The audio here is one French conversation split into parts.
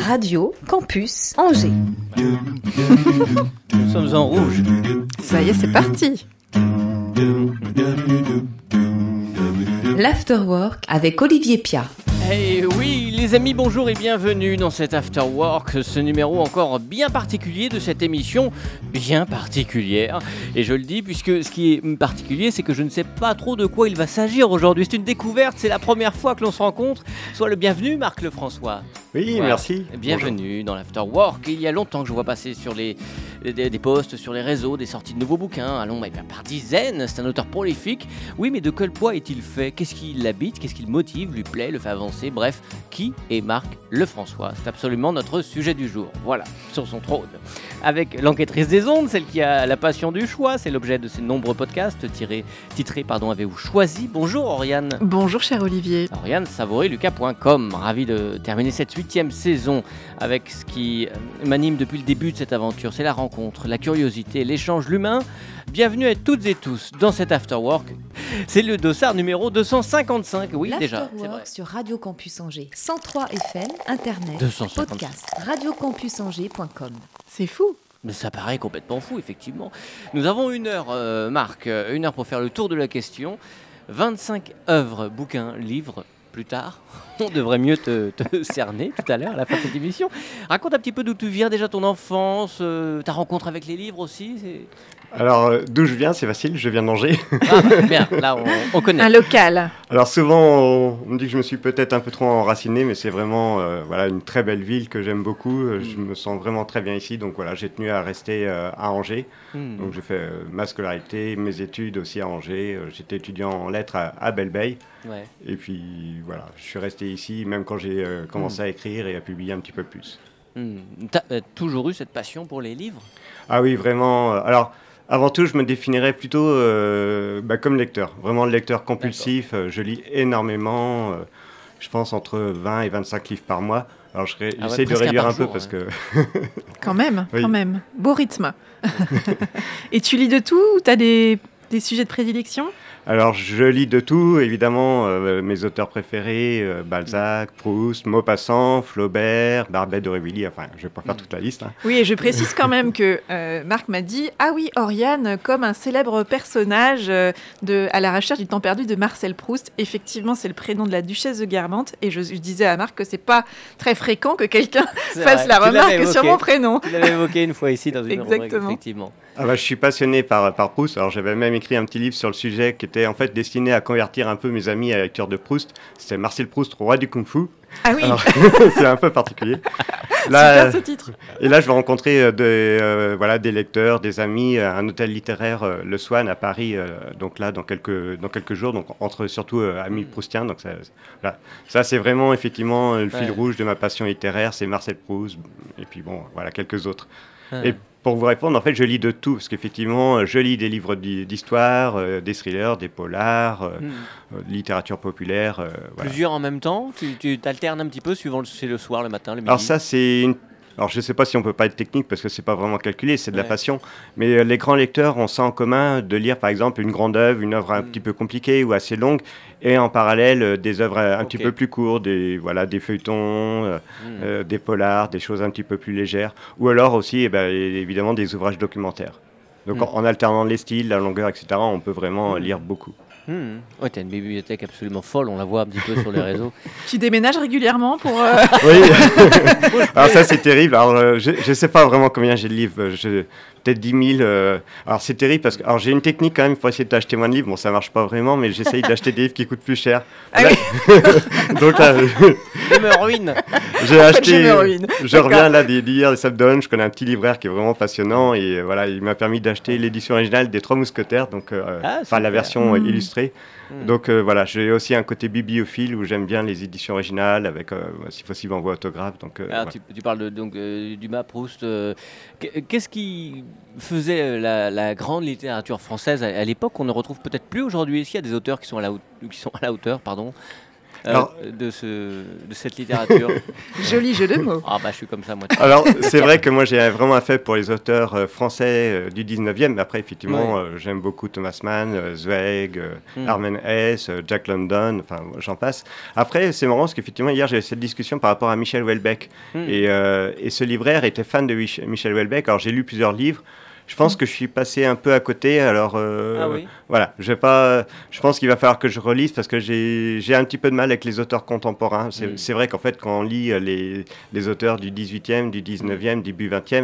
Radio Campus Angers. Nous sommes en rouge. Ça y est, c'est parti. L'Afterwork avec Olivier Pia. Eh oui, les amis, bonjour et bienvenue dans cet After Work, ce numéro encore bien particulier de cette émission, bien particulière. Et je le dis puisque ce qui est particulier, c'est que je ne sais pas trop de quoi il va s'agir aujourd'hui. C'est une découverte, c'est la première fois que l'on se rencontre. Sois le bienvenu, Marc Lefrançois. Oui, Voilà. merci. Bienvenue dans l'After Work. Il y a longtemps que je vois passer sur les, des, des posts sur les réseaux, des sorties de nouveaux bouquins. Allons, eh bien, par dizaines. C'est un auteur prolifique. Oui, mais de quel poids est-il fait? Qu'est-ce qui l'habite? Qu'est-ce qui le motive, lui plaît, le fait avancer? Bref, qui est Marc Lefrançois C'est absolument notre sujet du jour. Voilà, sur son trône. Avec l'enquêtrice des ondes, celle qui a la passion du choix. C'est l'objet de ces nombreux podcasts tirés, titrés, pardon, avez-vous choisi? Bonjour, Oriane. Bonjour cher Olivier. Oriane Savory-Lucas.com. Ravi de terminer cette huitième saison avec ce qui euh, m'anime depuis le début de cette aventure. C'est la rencontre, la curiosité, l'échange, l'humain. Bienvenue à toutes et tous dans cet Afterwork. C'est le dossard numéro 255. Oui, déjà. L'Afterwork sur Radio Campus Angers. 103 FM, Internet, 255. podcast, radiocampusangers.com. C'est fou. Mais ça paraît complètement fou, effectivement. Nous avons une heure, euh, Marc, euh, une heure pour faire le tour de la question. 25 œuvres, bouquins, livres, plus tard. On devrait mieux te, te cerner tout à l'heure, à la fin de cette émission. Raconte un petit peu d'où tu viens, déjà ton enfance, euh, ta rencontre avec les livres aussi. Alors, euh, d'où je viens, c'est facile, je viens d'Angers. Ah, bien, là, on, on connaît. Un local. Alors, souvent, on, on me dit que je me suis peut-être un peu trop enraciné, mais c'est vraiment euh, voilà, une très belle ville que j'aime beaucoup. Euh, Je me sens vraiment très bien ici, donc voilà, j'ai tenu à rester euh, à Angers. Hmm. Donc, j'ai fait euh, ma scolarité, mes études aussi à Angers. J'étais étudiant en lettres à, à Belle-Bay. Ouais. Et puis, voilà, je suis resté ici, même quand j'ai euh, commencé à écrire et à publier un petit peu plus. T'as euh, toujours eu cette passion pour les livres? Ah oui, vraiment. Alors, avant tout, je me définirais plutôt euh, bah, comme lecteur. Vraiment lecteur compulsif. euh, je lis énormément. euh, je pense entre 20 et 25 livres par mois. Alors, Ah ouais, j'essaie de presque un réduire un peu jour, parce que. Quand même, Oui. quand même. Beau rythme. Et tu lis de tout ou tu as des, des sujets de prédilection? Alors, je lis de tout, évidemment. euh, mes auteurs préférés euh, Balzac, Proust, Maupassant, Flaubert, Barbet d'Aurevilly. Enfin, je vais pas faire toute la liste. hein. Oui, et je précise quand même que euh, Marc m'a dit Ah oui, Oriane, comme un célèbre personnage euh, de À la recherche du temps perdu de Marcel Proust. Effectivement, c'est le prénom de la duchesse de Guermantes. Et je, je disais à Marc que c'est pas très fréquent que quelqu'un fasse vrai, la remarque évoqué. sur mon prénom. Tu l'avais évoqué une fois ici dans une rubrique, Exactement. effectivement. Ah bah, je suis passionné par, par Proust. Alors j'avais même écrit un petit livre sur le sujet qui était en fait destiné à convertir un peu mes amis à la lecture de Proust. C'était Marcel Proust, roi du kung-fu. Ah oui, c'est un peu particulier. super Là, ce titre. et là, je vais rencontrer euh, des, euh, voilà, des lecteurs, des amis, à un hôtel littéraire, euh, le Swan, à Paris. euh, donc là, dans quelques, dans quelques jours, donc entre surtout euh, amis proustiens. Donc ça, voilà. ça c'est vraiment effectivement euh, le fil Ouais. rouge de ma passion littéraire. C'est Marcel Proust. Et puis bon, voilà, quelques autres. Ah. Et pour vous répondre, en fait, je lis de tout, parce qu'effectivement, je lis des livres d'histoire, euh, des thrillers, des polars, euh, Hmm. euh, littérature populaire. euh, voilà. Plusieurs en même temps Tu, tu t'alternes un petit peu suivant le, c'est le soir, le matin, le midi Alors ça, c'est une... Alors je ne sais pas si on peut pas être technique parce que c'est pas vraiment calculé, c'est de la passion. Mais euh, les grands lecteurs ont ça en commun de lire par exemple une grande œuvre, une œuvre un Mm. petit peu compliquée ou assez longue, et en parallèle euh, des œuvres un petit peu plus courtes, des voilà des feuilletons, euh, euh, des polars, des choses un petit peu plus légères, ou alors aussi eh ben, évidemment des ouvrages documentaires. Donc Mm. en, en alternant les styles, la longueur, etc., on peut vraiment Mm. lire beaucoup. Hmm. Ouais, t'as une bibliothèque absolument folle, on la voit un petit peu sur les réseaux. Tu déménages régulièrement pour. euh, Oui. alors ça c'est terrible. Alors euh, je ne sais pas vraiment combien j'ai de livres. je- Peut-être 10 000. euh, Alors c'est terrible parce que alors j'ai une technique quand même pour essayer d'acheter moins de livres. Bon ça marche pas vraiment, mais j'essaye d'acheter des livres qui coûtent plus cher. Ah Là- Donc là, Je me ruine j'ai fait, je acheté. me ruine. Je reviens là des- d'hier des Sabdon. Je connais un petit libraire qui est vraiment passionnant et euh, voilà il m'a permis d'acheter l'édition originale des Trois Mousquetaires, donc euh, Ah, enfin la version euh, Mm. illustrée. Hmm. Donc euh, voilà, j'ai aussi un côté bibliophile où j'aime bien les éditions originales avec, euh, si possible, en voix autographe. Donc, euh, Alors, voilà. tu, tu parles de, donc euh, Dumas, Proust. qu'est- Qu'est-ce qui faisait la, la grande littérature française à, à l'époque qu'on ne retrouve peut-être plus aujourd'hui? Est-ce qu'il y a des auteurs qui sont à la, qui sont à la hauteur pardon? Euh, Alors- de, ce, de cette littérature Joli jeu de mots. Ah bah je suis comme ça moi. Alors, c'est vrai que moi j'ai vraiment un fait pour les auteurs euh, français euh, du 19e, mais après, effectivement, Ouais. euh, j'aime beaucoup Thomas Mann, euh, Zweig, euh, Hmm. Armen Hess, euh, Jack London, enfin, j'en passe. Après, c'est marrant parce qu'effectivement, hier, j'avais cette discussion par rapport à Michel Houellebecq. Hmm. Et, euh, et ce libraire était fan de Mich- Michel Houellebecq. Alors, j'ai lu plusieurs livres. Je pense que je suis passé un peu à côté. Alors, euh, Ah oui voilà, je vais pas. Je pense qu'il va falloir que je relise parce que j'ai un petit peu de mal avec les auteurs contemporains. C'est Mm. vrai qu'en fait, quand on lit euh, les, les auteurs du 18e, du 19e, début 20e,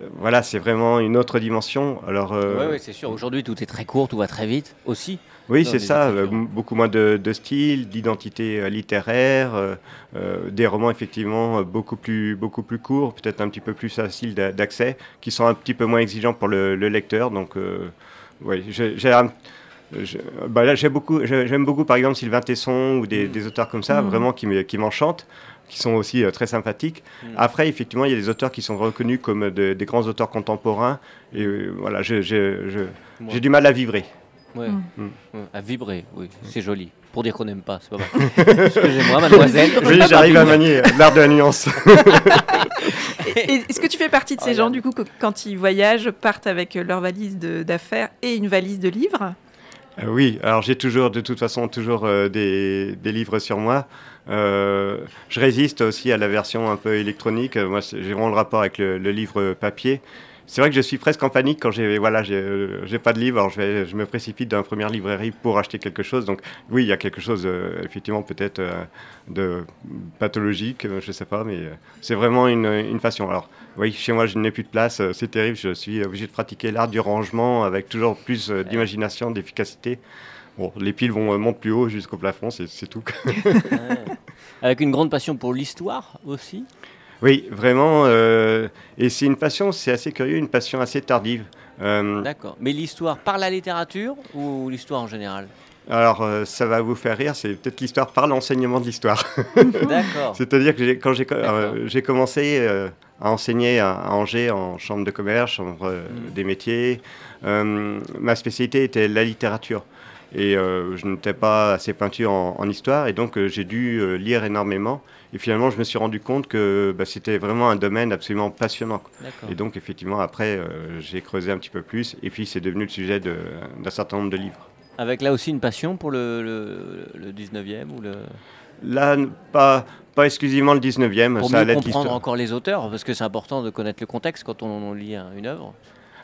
euh, voilà, c'est vraiment une autre dimension. Alors, euh, ouais, c'est sûr. Aujourd'hui, tout est très court, tout va très vite aussi. Oui, c'est ça. euh, beaucoup moins de, de style, d'identité euh, littéraire, euh, des romans effectivement beaucoup plus, beaucoup plus courts, peut-être un petit peu plus faciles d'a- d'accès, qui sont un petit peu moins exigeants pour le, le lecteur. Donc, euh, oui, j'ai j'ai un- je- bah là, beaucoup, j'ai- j'aime beaucoup par exemple Sylvain Tesson ou des, des auteurs comme ça, Mm. vraiment qui me- qui m'enchantent, qui sont aussi euh, très sympathiques. Mm. Après, effectivement, il y a des auteurs qui sont reconnus comme de- des grands auteurs contemporains, et euh, voilà, j'ai du mal à vivrer. Ouais. Mm. Mm. Ouais, À vibrer, oui, c'est joli. Pour dire qu'on n'aime pas, c'est pas mal. Excusez-moi, mademoiselle. Oui, j'arrive à manier l'art de la nuance. Est-ce que tu fais partie de ces Oh, gens, du coup, que, quand ils voyagent, partent avec leur valise de- d'affaires et une valise de livres? Euh, oui, alors j'ai toujours, de toute façon, toujours euh, des, des livres sur moi. Euh, je résiste aussi à la version un peu électronique. Moi, j'ai vraiment le rapport avec le, le livre papier. C'est vrai que je suis presque en panique quand j'ai voilà, j'ai pas de livre. Alors je, vais, je me précipite dans la première librairie pour acheter quelque chose. Donc oui, il y a quelque chose, euh, effectivement, peut-être euh, de pathologique, euh, je sais pas, mais euh, c'est vraiment une, une passion. Alors oui, chez moi, je n'ai plus de place. C'est terrible. Je suis obligé de pratiquer l'art du rangement avec toujours plus d'imagination, d'efficacité. Bon, les piles vont montent plus haut jusqu'au plafond, c'est tout. Avec une grande passion pour l'histoire aussi? Oui, vraiment. euh, et c'est une passion, c'est assez curieux, une passion assez tardive. Euh, D'accord. Mais l'histoire par la littérature ou l'histoire en général? Alors, euh, ça va vous faire rire, c'est peut-être l'histoire par l'enseignement de l'histoire. D'accord. C'est-à-dire que quand j'ai euh, commencé euh, à enseigner à, à Angers en chambre de commerce, chambre Mhm. des métiers, ma spécialité était la littérature. Et je n'étais pas assez peinture en, en histoire, et donc j'ai dû lire énormément. Et finalement, je me suis rendu compte que bah, c'était vraiment un domaine absolument passionnant. Et donc, effectivement, après, euh, j'ai creusé un petit peu plus, et puis c'est devenu le sujet d'un certain nombre de livres. Avec là aussi une passion pour le, le, le 19e ou le... Là, pas, pas exclusivement le 19e, Pour ça mieux comprendre encore les auteurs, parce que c'est important de connaître le contexte quand on, on lit un- une œuvre.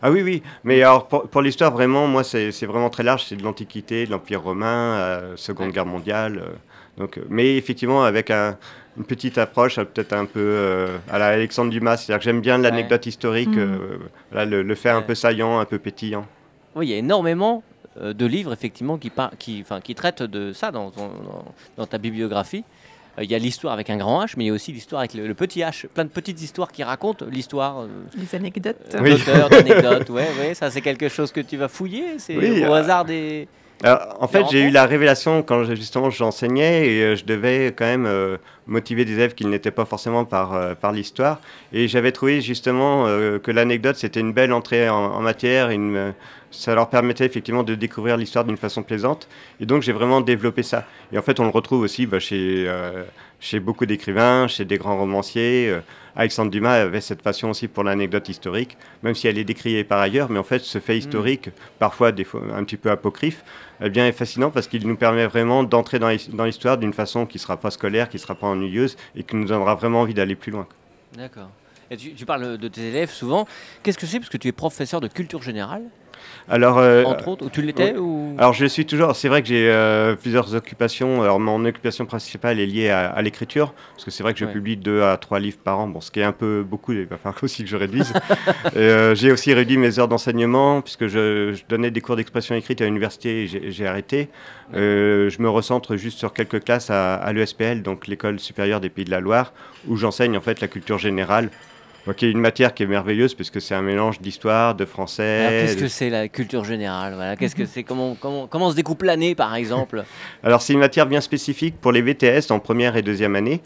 Ah oui, oui. Mais alors, pour, pour l'histoire, vraiment, moi, c'est c'est vraiment très large. C'est de l'Antiquité, de l'Empire romain, euh, Seconde Guerre mondiale. euh, donc, euh, mais effectivement, avec un- une petite approche, euh, peut-être un peu euh, à la Alexandre Dumas. C'est-à-dire que j'aime bien l'anecdote historique, Mhm. euh, voilà, le, le fait un peu saillant, un peu pétillant. Oui, il y a énormément euh, de livres, effectivement, qui, par- qui, enfin, qui traitent de ça dans, ton- dans, dans ta bibliographie. Euh, Il y a l'histoire avec un grand H, mais il y a aussi l'histoire avec le, le petit H. Plein de petites histoires qui racontent l'histoire euh, Les anecdotes Oui. d'auteurs, d'anecdotes. Ouais, ouais, ça c'est quelque chose que tu vas fouiller. C'est Oui, au euh, hasard des. Alors, en fait, j'ai eu la révélation quand justement j'enseignais et euh, je devais quand même euh, motiver des élèves qui n'étaient pas forcément par, euh, par l'histoire. Et j'avais trouvé justement euh, que l'anecdote c'était une belle entrée en, en matière. Une, euh, ça leur permettait effectivement de découvrir l'histoire d'une façon plaisante. Et donc j'ai vraiment développé ça. Et en fait, on le retrouve aussi bah, chez, euh, chez beaucoup d'écrivains, chez des grands romanciers. Alexandre Dumas avait cette passion aussi pour l'anecdote historique, même si elle est décriée par ailleurs. Mais en fait, ce fait historique, parfois des fois un petit peu apocryphe, eh bien, est fascinant parce qu'il nous permet vraiment d'entrer dans l'his- dans l'histoire d'une façon qui ne sera pas scolaire, qui ne sera pas ennuyeuse et qui nous donnera vraiment envie d'aller plus loin. D'accord. Et tu, tu parles de tes élèves souvent. Qu'est-ce que c'est? Parce que tu es professeur de culture générale, Alors, euh, entre autres, tu l'étais ou... alors je suis toujours. C'est vrai que j'ai euh, plusieurs occupations. Alors, mon occupation principale est liée à, à l'écriture, parce que c'est vrai que je Ouais. publie deux à trois livres par an. Bon, ce qui est un peu beaucoup. Il va falloir aussi que je réduise. Euh, j'ai aussi réduit mes heures d'enseignement, puisque je, je donnais des cours d'expression écrite à l'université et j'ai arrêté. Je me recentre juste sur quelques classes à, à l'ESPL, donc l'école supérieure des Pays de la Loire, où j'enseigne en fait la culture générale. Donc il y a une matière qui est merveilleuse puisque c'est un mélange d'histoire, de français. Alors, qu'est-ce de- que c'est la culture générale voilà, Qu'est-ce que c'est comment, comment, comment se découpe l'année, par exemple Alors c'est une matière bien spécifique pour les VTS en première et deuxième année.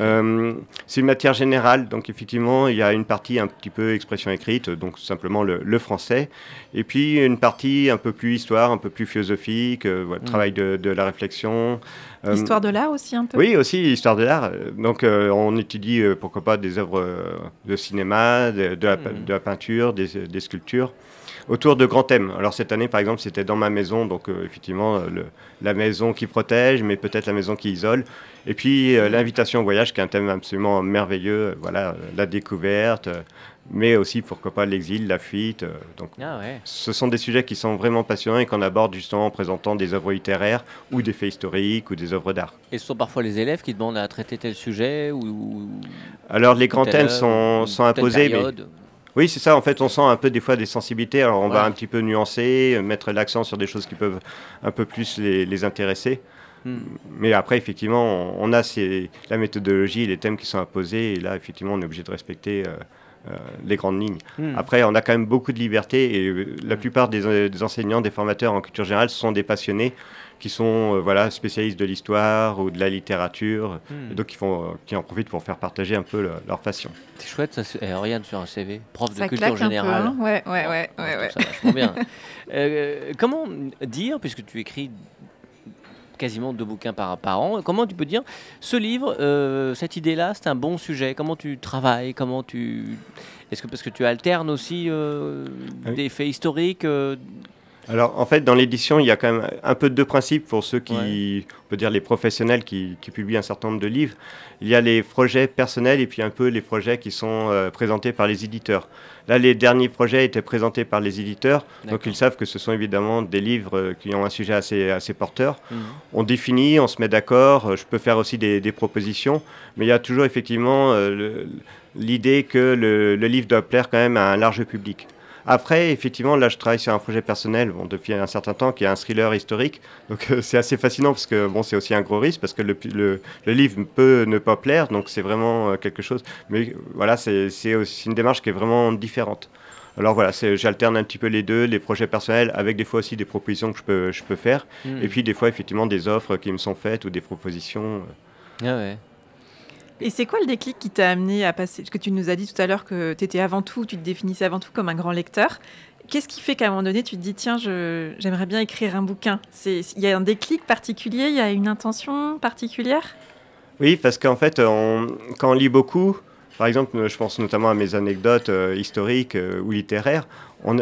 Euh, c'est une matière générale, donc effectivement il y a une partie un petit peu expression écrite, donc simplement le, le français, et puis une partie un peu plus histoire, un peu plus philosophique, euh, voilà, Mm. travail de, de la réflexion. Euh, Histoire de l'art aussi un peu Oui, aussi histoire de l'art. Donc, euh, on étudie euh, pourquoi pas des œuvres de cinéma, de, de la, pe- de la peinture, des, des sculptures, autour de grands thèmes. Alors cette année, par exemple, c'était dans ma maison, donc euh, effectivement le- la maison qui protège, mais peut-être la maison qui isole. Et puis euh, l'invitation au voyage, qui est un thème absolument merveilleux. Voilà, la découverte, euh, mais aussi pourquoi pas l'exil, la fuite. euh, donc Ah ouais. ce sont des sujets qui sont vraiment passionnants et qu'on aborde justement en présentant des œuvres littéraires ou des faits historiques ou des œuvres d'art. Et ce sont parfois les élèves qui demandent à traiter tel sujet ou, ou Alors les grands thèmes sont, sont imposés, mais oui c'est ça, en fait on sent un peu des fois des sensibilités, alors on va un petit peu nuancer, euh, mettre l'accent sur des choses qui peuvent un peu plus les, les intéresser. Hmm. Mais après effectivement on, on a ces- la méthodologie et les thèmes qui sont imposés et là effectivement on est obligé de respecter euh, les grandes lignes. Hmm. Après on a quand même beaucoup de liberté et euh, la plupart des, euh, des enseignants, des formateurs en culture générale sont des passionnés qui sont euh, voilà, spécialistes de l'histoire ou de la littérature, Hmm. et donc qui, font, euh, qui en profitent pour faire partager un peu le- leur passion. C'est chouette, ça. eh, Oriane sur un CV, prof de Ça culture claque un peu, générale. hein ouais, ouais, ouais, ouais, ça vachement bien. Euh, comment dire, puisque tu écris quasiment deux bouquins par, par an, comment tu peux dire ce livre, euh, cette idée-là, c'est un bon sujet? Comment tu travailles? Comment tu est-ce que parce que tu alternes aussi euh, Ah oui. des faits historiques euh, Alors en fait dans l'édition il y a quand même un peu de deux principes pour ceux qui, Ouais. on peut dire les professionnels qui, qui publient un certain nombre de livres. Il y a les projets personnels et puis un peu les projets qui sont euh, présentés par les éditeurs. Là les derniers projets étaient présentés par les éditeurs, donc ils savent que ce sont évidemment des livres euh, qui ont un sujet assez, assez porteur. Mhm. On définit, on se met d'accord, euh, je peux faire aussi des, des propositions, mais il y a toujours effectivement l'idée que le, le livre doit plaire quand même à un large public. Après, effectivement, là, je travaille sur un projet personnel bon, depuis un certain temps qui est un thriller historique. Donc, euh, c'est assez fascinant parce que bon, c'est aussi un gros risque parce que le, le- le livre peut ne pas plaire. Donc, c'est vraiment euh, quelque chose. Mais euh, voilà, c'est aussi une démarche qui est vraiment différente. Alors voilà, j'alterne un petit peu les deux, les projets personnels avec des fois aussi des propositions que je peux, je peux faire. Mhm. Et puis des fois, effectivement, des offres qui me sont faites ou des propositions. Ah ouais. Et c'est quoi le déclic qui t'a amené à passer Parce que tu nous as dit tout à l'heure que tu étais avant tout, tu te définissais avant tout comme un grand lecteur. Qu'est-ce qui fait qu'à un moment donné, tu te dis, tiens, j'aimerais bien écrire un bouquin? Il y a un déclic particulier? Il y a une intention particulière? Oui, parce qu'en fait, quand on lit beaucoup, par exemple, je pense notamment à mes anecdotes euh, historiques euh, ou littéraires, on,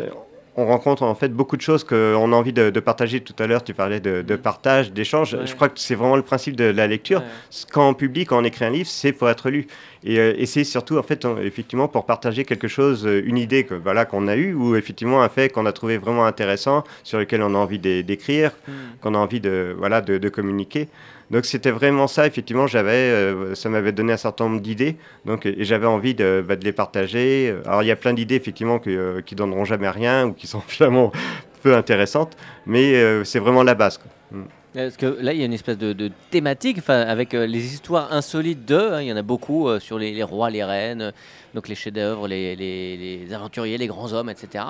on rencontre en fait beaucoup de choses qu'on a envie de, de partager. Tout à l'heure, tu parlais de, de partage, d'échange. Ouais. Je crois que c'est vraiment le principe de la lecture. Ouais. Quand on publie, quand on écrit un livre, c'est pour être lu. Et, euh, et c'est surtout, en fait, en- effectivement, pour partager quelque chose, euh, une idée que voilà qu'on a eue, ou effectivement un fait qu'on a trouvé vraiment intéressant, sur lequel on a envie d'é- d'écrire, Mhm. qu'on a envie de, voilà, de, de communiquer. Donc c'était vraiment ça, effectivement, j'avais, euh, ça m'avait donné un certain nombre d'idées, donc, et j'avais envie de, bah, de les partager. Alors il y a plein d'idées, effectivement, que, euh, qui donneront jamais rien, ou qui sont finalement peu intéressantes, mais euh, c'est vraiment la base. quoi. Parce que là, il y a une espèce de, de thématique, avec euh, les histoires insolites d'eux. hein, il y en a beaucoup sur les, rois, les reines, donc les chefs-d'œuvre, les, les- les aventuriers, les grands hommes, etc.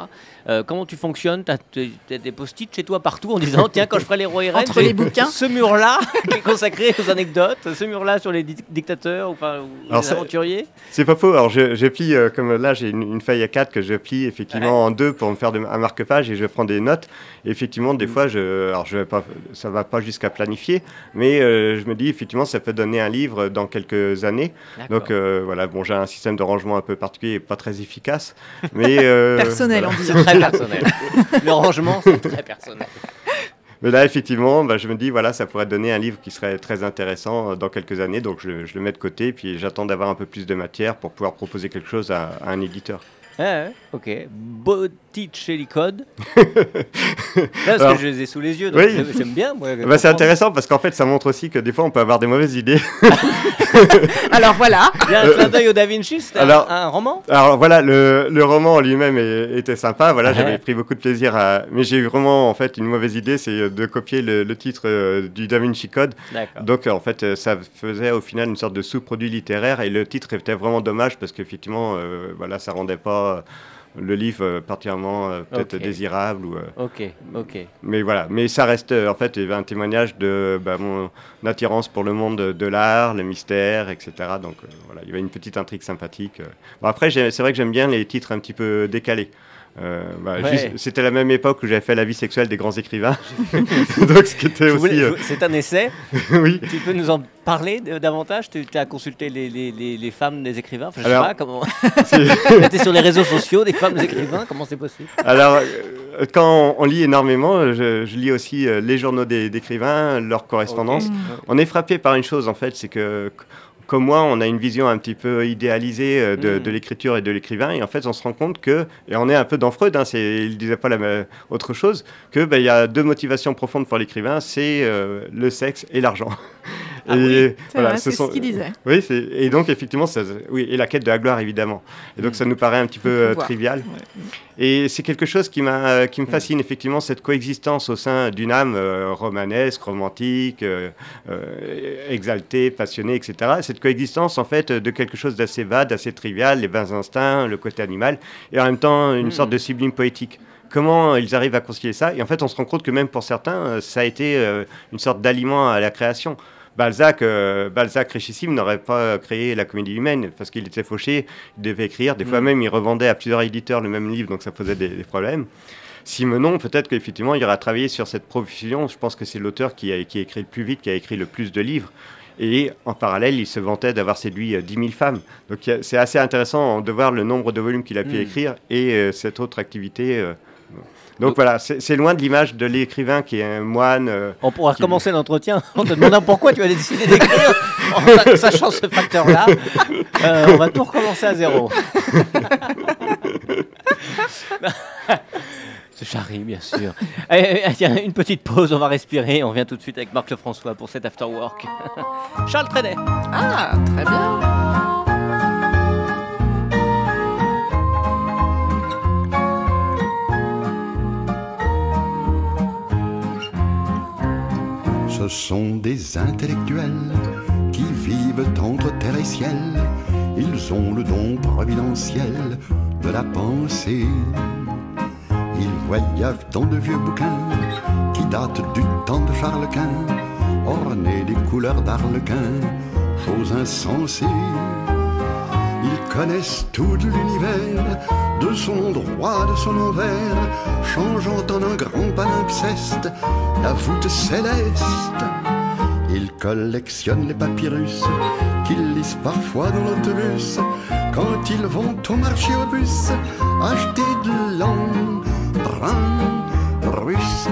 Euh, comment tu fonctionnes? Tu as, des post-it chez toi partout en disant tiens, quand je ferai les rois et reines, Entre les bouquins. ce mur-là qui est consacré aux anecdotes, ce mur-là sur les di- dictateurs ou, enfin, ou Alors les aventuriers. C'est pas faux. Alors, je, je plie, euh, comme là, j'ai une, une feuille à 4 que je plie effectivement en deux pour me faire de- un marque-page et je prends des notes. Et effectivement, des Mm. fois, je, alors je vais pas, ça va pas jusqu'à planifier, mais euh, je me dis, effectivement, ça peut donner un livre dans quelques années. Donc, euh, voilà, bon, j'ai un système de rangement un peu particulier et pas très efficace. Mais, euh, Personnel, voilà. on dit. C'est très personnel. le rangement, c'est très personnel. Mais là, effectivement, bah, je me dis, voilà, ça pourrait donner un livre qui serait très intéressant euh, dans quelques années. Donc, je, je le mets de côté, puis j'attends d'avoir un peu plus de matière pour pouvoir proposer quelque chose à- à un éditeur. Ah ouais, ok. Botticelli Code. Là, parce Alors- que je les ai sous les yeux, donc Oui. j'aime- bien. moi, Bah, c'est intéressant parce qu'en fait, ça montre aussi que des fois, on peut avoir des mauvaises idées. Alors voilà. Il y a un clin d'œil au Da Vinci, c'était un- Alors- un, roman Alors voilà, le, le roman en lui-même était sympa. Voilà, Ouais. j'avais pris beaucoup de plaisir à. Mais j'ai eu vraiment en fait une mauvaise idée, c'est de copier le, le titre euh, du Da Vinci Code. Donc en fait, euh, ça faisait au final une sorte de sous-produit littéraire et le titre était vraiment dommage parce qu'effectivement, euh, voilà, ça rendait pas le livre euh, particulièrement euh, peut-être Ok. désirable ou. euh, Ok, ok. mais voilà, mais ça reste euh, en fait un témoignage de bah, mon attirance pour le monde de, l'art, le mystère, etc. Donc euh, voilà, il y avait une petite intrigue sympathique. euh. Bon, après, c'est vrai que j'aime bien les titres un petit peu décalés. Euh, bah, Ouais. C'était la même époque où j'avais fait la vie sexuelle des grands écrivains. Donc ce qui était Je aussi. voulais- euh, C'est un essai. oui. Tu peux nous en parler davantage? Tu as consulté les, les- les- les femmes des écrivains? Enfin, Je Alors- sais pas comment. Tu sur les réseaux sociaux des femmes des écrivains Comment c'est possible? Alors, euh, quand on, on lit énormément, je, je lis aussi les journaux des- d'écrivains, leur correspondance. Ok. On est frappé par une chose, en fait, c'est que, comme moi, on a une vision un petit peu idéalisée euh, de, Mm. de l'écriture et de l'écrivain, et en fait, on se rend compte que, et on est un peu dans Freud, hein, c'est, il disait pas la même- autre chose, que ben, il y a deux motivations profondes pour l'écrivain, c'est euh, le sexe et l'argent. Ah Et oui, C'est ce qu'il disait. Oui, et donc effectivement, ça, oui, et la quête de la gloire évidemment. Et donc Mm. ça nous paraît un petit peu euh, trivial. Ouais. Et c'est quelque chose qui, m'a, euh, qui me Mm. fascine, effectivement, cette coexistence au sein d'une âme euh, romanesque, romantique, euh, exaltée, passionnée, etc. Cette coexistence, en fait, de quelque chose d'assez bas, d'assez trivial, les bas instincts, le côté animal, et en même temps une Mm. sorte de sublime poétique. Comment ils arrivent à concilier ça? Et en fait, on se rend compte que même pour certains, ça a été une sorte d'aliment à la création. Balzac, euh, Balzac richissime, n'aurait pas créé la comédie humaine parce qu'il était fauché, il devait écrire. Des fois Mm. même, il revendait à plusieurs éditeurs le même livre, donc ça posait des, des problèmes. Simenon, peut-être qu'effectivement, il aura travaillé sur cette profusion. Je pense que c'est l'auteur qui a, qui a écrit le plus vite, qui a écrit le plus de livres. Et en parallèle, il se vantait d'avoir séduit euh, 10 000 femmes. Donc c'est assez intéressant de voir le nombre de volumes qu'il a pu Mm. écrire et euh, cette autre activité. euh. Donc Donc- voilà, c'est loin de l'image de l'écrivain qui est un moine. euh, On pourra Qui- commencer l'entretien en te demandant pourquoi tu as décidé d'écrire en sa- sachant ce facteur-là. Euh, on va tout recommencer à zéro. Ce charrie, bien sûr. Allez, allez, tiens, une petite pause, on va respirer. On revient tout de suite avec Marc Lefrançois pour cet after work. Charles Trenet. Ah, très bien. Ce sont des intellectuels qui vivent entre terre et ciel. Ils ont le don providentiel de la pensée. Ils voyagent dans de vieux bouquins qui datent du temps de Charles Quint, ornés des couleurs d'Arlequin, chose insensée. Ils connaissent tout l'univers, de son endroit, de son envers, changeant en un grand palimpseste la voûte céleste. Ils collectionnent les papyrus qu'ils lisent parfois dans l'autobus quand ils vont au marché aux puces acheter de l'emprunt russe.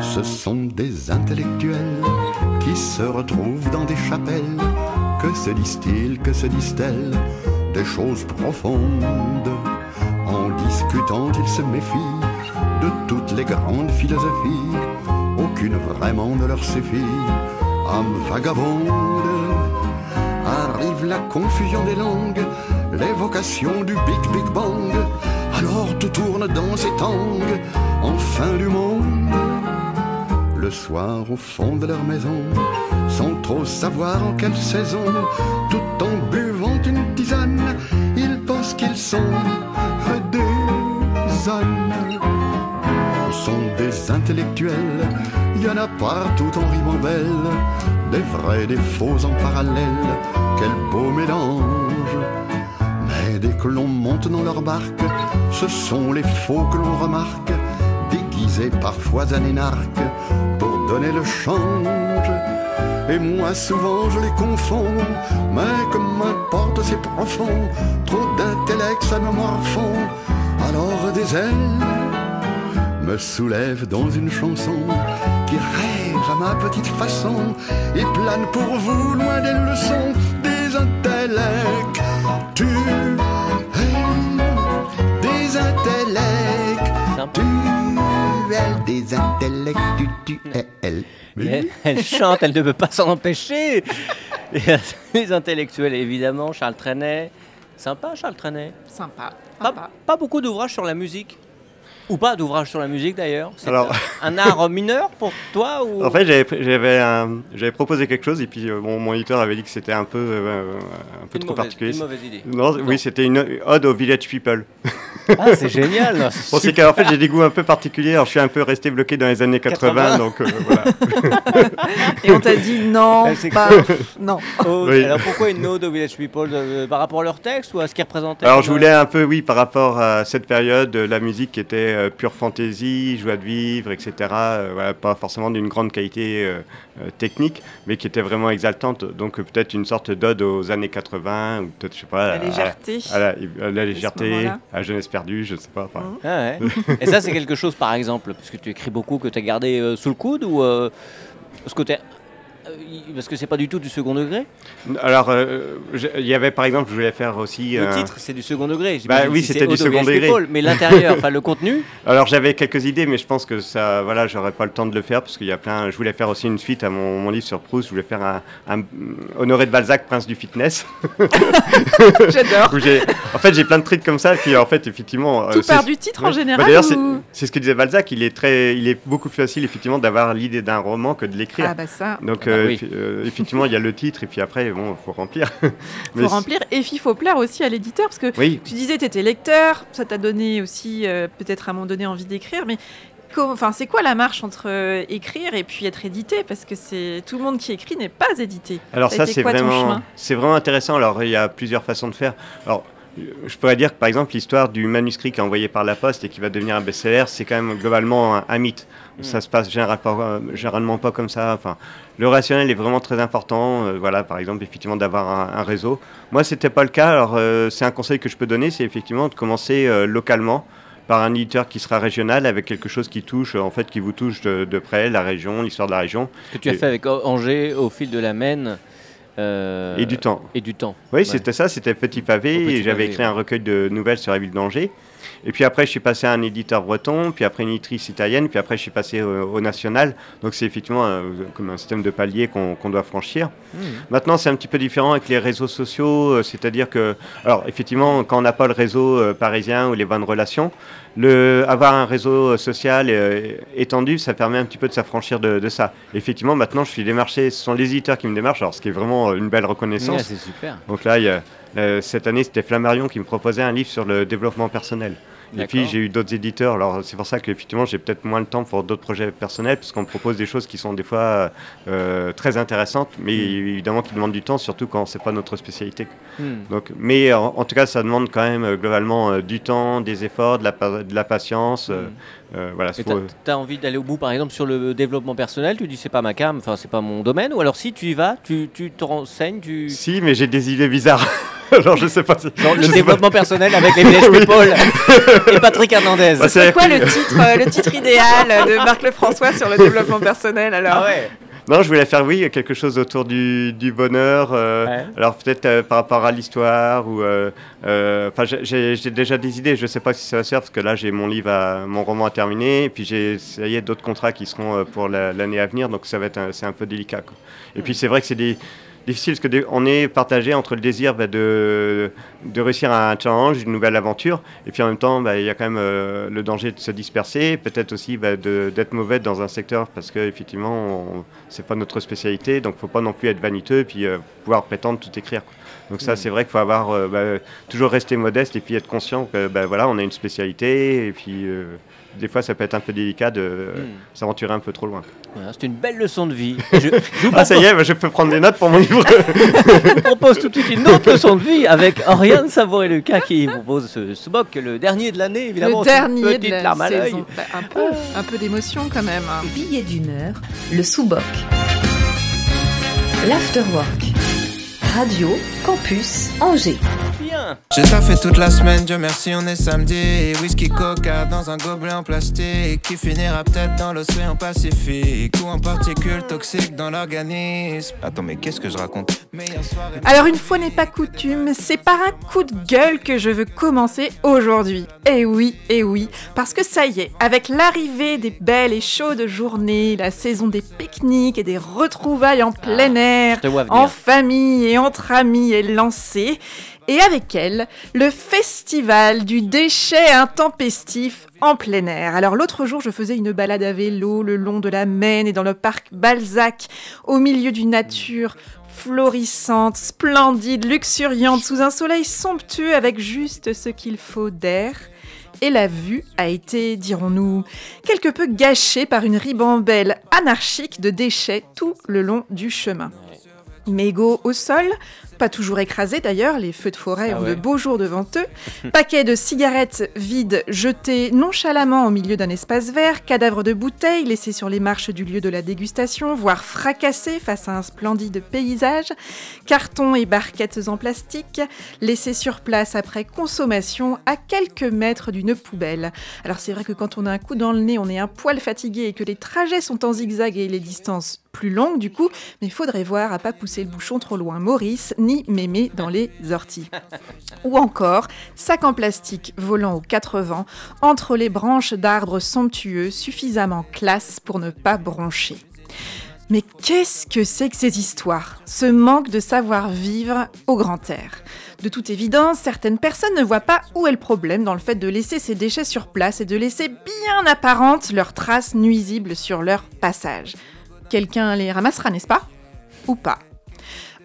Ce sont des intellectuels qui se retrouvent dans des chapelles. Que se disent-ils, que se disent-elles Des choses profondes. En discutant, ils se méfient de toutes les grandes philosophies. Aucune vraiment ne leur suffit. Âme vagabonde. Arrive la confusion des langues, l'évocation du Big Big Bang. Alors tout tourne dans ces tangues, en fin du monde. Le soir au fond de leur maison, sans trop savoir en quelle saison, tout en buvant une tisane, ils pensent qu'ils sont des ânes. Sont des intellectuels, il y en a partout en ribambelle, des vrais, des faux en parallèle, quel beau mélange. Mais dès que l'on monte dans leur barque, ce sont les faux que l'on remarque, déguisés parfois en énarques, pour donner le change. Et moi souvent je les confonds, mais comme m'importe c'est profond, trop d'intellect ça me morfond. Alors des ailes me soulèvent dans une chanson qui rêve à ma petite façon et plane pour vous loin des leçons des intellectuels, des intellectuels, des intellectuels. Elle, elle chante, elle ne peut pas s'en empêcher. Les intellectuels, évidemment, Charles Trenet. Sympa, Charles Trenet? Sympa. Pas, sympa. pas beaucoup d'ouvrages sur la musique? Ou pas d'ouvrages sur la musique d'ailleurs. C'est Alors- un art mineur pour toi ou... En fait, j'avais j'avais un- j'avais proposé quelque chose et puis euh, mon, mon éditeur avait dit que c'était un peu euh, un peu une trop mauvaise, particulier. une mauvaise idée. Non, oui, c'était une ode au village people. Ah, c'est génial. Bon, c'est qu'en fait, j'ai des goûts un peu particuliers. Alors, je suis un peu resté bloqué dans les années 80, 80. donc euh, voilà. Et on t'a dit non, pas. non. Oh, Oui. Alors pourquoi une ode au Village People euh, Par rapport à leur texte ou à ce qu'ils représentaient Alors, je voulais un peu, oui, par rapport à cette période, la musique qui était euh, pure fantaisie, joie de vivre, etc. euh, voilà, pas forcément d'une grande qualité euh, euh, technique, mais qui était vraiment exaltante. Donc, euh, peut-être une sorte d'ode aux années 80, ou peut-être, je sais pas, La légèreté. à, la, à la légèreté, à la jeunesse perdue, je sais pas. Mhm. Ah ouais. Et ça, c'est quelque chose, par exemple, parce que tu écris beaucoup, que tu as gardé euh, sous le coude ou euh, parce euh, parce que c'est pas du tout du second degré. Alors, euh, il y avait par exemple, je voulais faire aussi. Le un- titre, c'est du second degré. Bah oui, si c'était du second degré. Mais l'intérieur, enfin le contenu. Alors j'avais quelques idées, mais je pense que ça, voilà, j'aurais pas le temps de le faire parce qu'il y a plein. Je voulais faire aussi une suite à mon, mon livre sur Proust. Je voulais faire un, un- Honoré de Balzac, Prince du fitness. J'adore. en fait, j'ai plein de trucs comme ça. Puis en fait, effectivement, euh, Tout part du titre en. Bah, général D'ailleurs, c'est, ou... c'est ce que disait Balzac. Il est très, il est beaucoup plus facile effectivement d'avoir l'idée d'un roman que de l'écrire. Ah bah ça, Donc euh, oui. effi- euh, effectivement, il y a le titre et puis après, bon, faut remplir. faut Mais remplir. Et puis il faut plaire aussi à l'éditeur parce que Oui, tu disais tu étais lecteur, ça t'a donné aussi euh, peut-être à un moment donné envie d'écrire, mais enfin c'est quoi la marche entre euh, écrire et puis être édité? Parce que c'est tout le monde qui écrit n'est pas édité. Alors Ça c'est vraiment, c'est vraiment intéressant. Alors il y a plusieurs façons de faire. Alors euh, je pourrais dire que par exemple l'histoire du manuscrit qui est envoyé par la poste et qui va devenir un best-seller, c'est quand même globalement un, un mythe. Ça se passe euh, généralement pas comme ça. Enfin, le rationnel est vraiment très important. Euh, voilà, par exemple, effectivement d'avoir un, un réseau. Moi, c'était pas le cas. Alors euh, c'est un conseil que je peux donner, c'est effectivement de commencer euh, localement par un éditeur qui sera régional avec quelque chose qui touche, en fait, qui vous touche de, de près, la région, l'histoire de la région Ce que tu as Et- fait avec Angers au fil de la Maine. et du temps. Et du temps. Oui, Ouais. c'était ça, c'était Petit Pavé, Au Petit et j'avais écrit ouais. un recueil de nouvelles sur la ville d'Angers. Et puis après, je suis passé à un éditeur breton, puis après une éditrice italienne, puis après, je suis passé au, au national. Donc, c'est effectivement un- comme un système de paliers qu'on doit franchir. Mmh. Maintenant, c'est un petit peu différent avec les réseaux sociaux, euh, c'est-à-dire que, alors, effectivement, quand on n'a pas le réseau euh, parisien ou les bonnes relations, le, avoir un réseau euh, social euh, étendu, ça permet un petit peu de s'affranchir de, de ça. Effectivement, maintenant, je suis démarché, ce sont les éditeurs qui me démarchent, alors ce qui est vraiment une belle reconnaissance. c'est super. Donc là, il y a, euh, cette année, c'était Flammarion qui me proposait un livre sur le développement personnel. Et puis j'ai eu d'autres éditeurs, alors c'est pour ça qu'effectivement j'ai peut-être moins le temps pour d'autres projets personnels, puisqu'on me propose des choses qui sont des fois euh, très intéressantes, mais Mm. évidemment qui demandent du temps, surtout quand c'est pas notre spécialité. Hmm. Donc, mais en, en tout cas, ça demande quand même euh, globalement euh, du temps, des efforts, de la, pa- de la patience. euh, Mm. euh, voilà, t'as as envie d'aller au bout, par exemple, sur le développement personnel, tu dis c'est pas ma cam, enfin c'est pas mon domaine, ou alors si tu y vas, tu, tu te renseignes, tu... Si, mais j'ai des idées bizarres. alors je sais pas. si- Genre le développement personnel avec les Oui. People et Patrick Hernandez. Bah, C'est quoi le titre, euh, le titre idéal de Marc Lefrançois sur le développement personnel alors Ah ouais Non, je voulais faire, oui, quelque chose autour du, du bonheur. euh, Ouais. Alors peut-être euh, par rapport à l'histoire ou... euh, euh, Enfin, j'ai- déjà des idées. Je ne sais pas si ça va se faire parce que là, j'ai mon livre, à, mon roman à terminer. Et puis j'ai ça y est d'autres contrats qui seront euh, pour la- l'année à venir. Donc ça va être un- c'est un peu délicat. quoi. Et puis c'est vrai que c'est des difficile parce que des- on est partagé entre le désir bah, de, de réussir un challenge, une nouvelle aventure, et puis en même temps, bah, il y a quand même euh, le danger de se disperser, peut-être aussi bah, d'être mauvais dans un secteur parce qu'effectivement, c'est pas notre spécialité, donc faut pas non plus être vaniteux et puis euh, pouvoir prétendre tout écrire. quoi. Donc ça, Mm. c'est vrai qu'il faut avoir euh, toujours rester modeste et puis être conscient que voilà, on a une spécialité et puis des fois, ça peut être un peu délicat de Hmm. s'aventurer un peu trop loin. Voilà, c'est une belle leçon de vie. Et Je, je vous Ah, ça y est, bah, je peux prendre des notes pour mon livre. propose tout de suite une autre leçon de vie avec Oriane Savoie-Lucas qui propose ce, ce boc, le dernier de l'année, évidemment. le c'est une dernier de petite la larme à l'œil. saison. Bah, un peu, un peu d'émotion quand même. hein. Billet d'une heure, le sous-boc. L'afterwork. Radio Campus Angers. Bien, J'ai taffé toute la semaine, Dieu merci, on est samedi. Whisky coca dans un gobelet en plastique qui finira peut-être dans l'océan Pacifique ou en particules toxiques dans l'organisme. Attends, mais qu'est-ce que je raconte? Alors une fois n'est pas coutume, c'est par un coup de gueule que je veux commencer aujourd'hui. Et oui, et oui, parce que ça y est, avec l'arrivée des belles et chaudes journées, la saison des pique-niques et des retrouvailles en plein air, vois venir. en famille et entre amis est lancée. Et avec elle, le festival du déchet intempestif en plein air. Alors l'autre jour, je faisais une balade à vélo le long de la Maine et dans le parc Balzac, au milieu d'une nature florissante, splendide, luxuriante, sous un soleil somptueux avec juste ce qu'il faut d'air. Et la vue a été, dirons-nous, quelque peu gâchée par une ribambelle anarchique de déchets tout le long du chemin. Mégots au sol, pas toujours écrasés d'ailleurs, les feux de forêt Ah ont ouais. de beaux jours devant eux, paquets de cigarettes vides jetés nonchalamment au milieu d'un espace vert, cadavres de bouteilles laissés sur les marches du lieu de la dégustation, voire fracassés face à un splendide paysage, cartons et barquettes en plastique laissés sur place après consommation à quelques mètres d'une poubelle. Alors c'est vrai que quand on a un coup dans le nez, on est un poil fatigué et que les trajets sont en zigzag et les distances plus longues du coup, mais faudrait voir à pas pousser le bouchon trop loin Maurice ni mémé dans les orties. Ou encore sac en plastique volant aux quatre vents entre les branches d'arbres somptueux suffisamment classe pour ne pas broncher. Mais qu'est-ce que c'est que ces histoires? Ce manque de savoir-vivre au grand air. De toute évidence, certaines personnes ne voient pas où est le problème dans le fait de laisser ces déchets sur place et de laisser bien apparentes leurs traces nuisibles sur leur passage. Quelqu'un les ramassera, n'est-ce pas? Ou pas.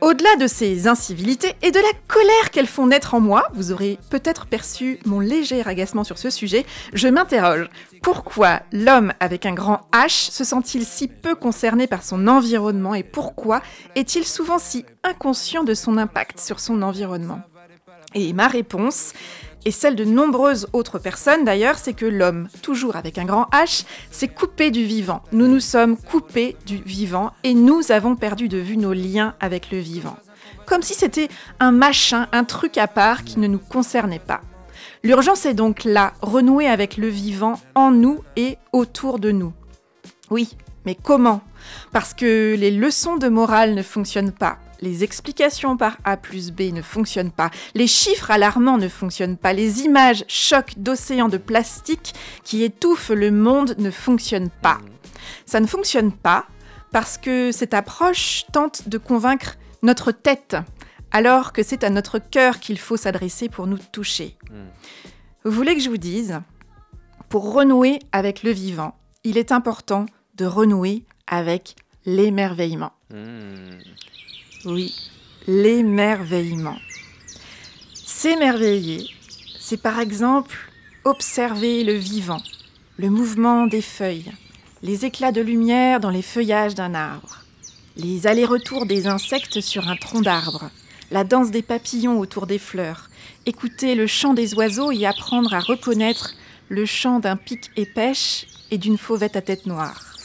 Au-delà de ces incivilités et de la colère qu'elles font naître en moi, vous aurez peut-être perçu mon léger agacement sur ce sujet, je m'interroge. Pourquoi l'homme avec un grand H se sent-il si peu concerné par son environnement et pourquoi est-il souvent si inconscient de son impact sur son environnement? Et ma réponse, et celle de nombreuses autres personnes d'ailleurs, c'est que l'homme, toujours avec un grand H, s'est coupé du vivant. Nous nous sommes coupés du vivant et nous avons perdu de vue nos liens avec le vivant. Comme si c'était un machin, un truc à part qui ne nous concernait pas. L'urgence est donc là, renouer avec le vivant en nous et autour de nous. Oui, mais comment? Parce que les leçons de morale ne fonctionnent pas. Les explications par A plus B ne fonctionnent pas. Les chiffres alarmants ne fonctionnent pas. Les images chocs d'océans de plastique qui étouffent le monde ne fonctionnent pas. Ça ne fonctionne pas parce que cette approche tente de convaincre notre tête, alors que c'est à notre cœur qu'il faut s'adresser pour nous toucher. Vous voulez que je vous dise Pour renouer avec le vivant, il est important de renouer avec l'émerveillement. Hmm. Oui, l'émerveillement. S'émerveiller, c'est par exemple observer le vivant, le mouvement des feuilles, les éclats de lumière dans les feuillages d'un arbre, les allers-retours des insectes sur un tronc d'arbre, la danse des papillons autour des fleurs, écouter le chant des oiseaux et apprendre à reconnaître le chant d'un pic et pêche et d'une fauvette à tête noire.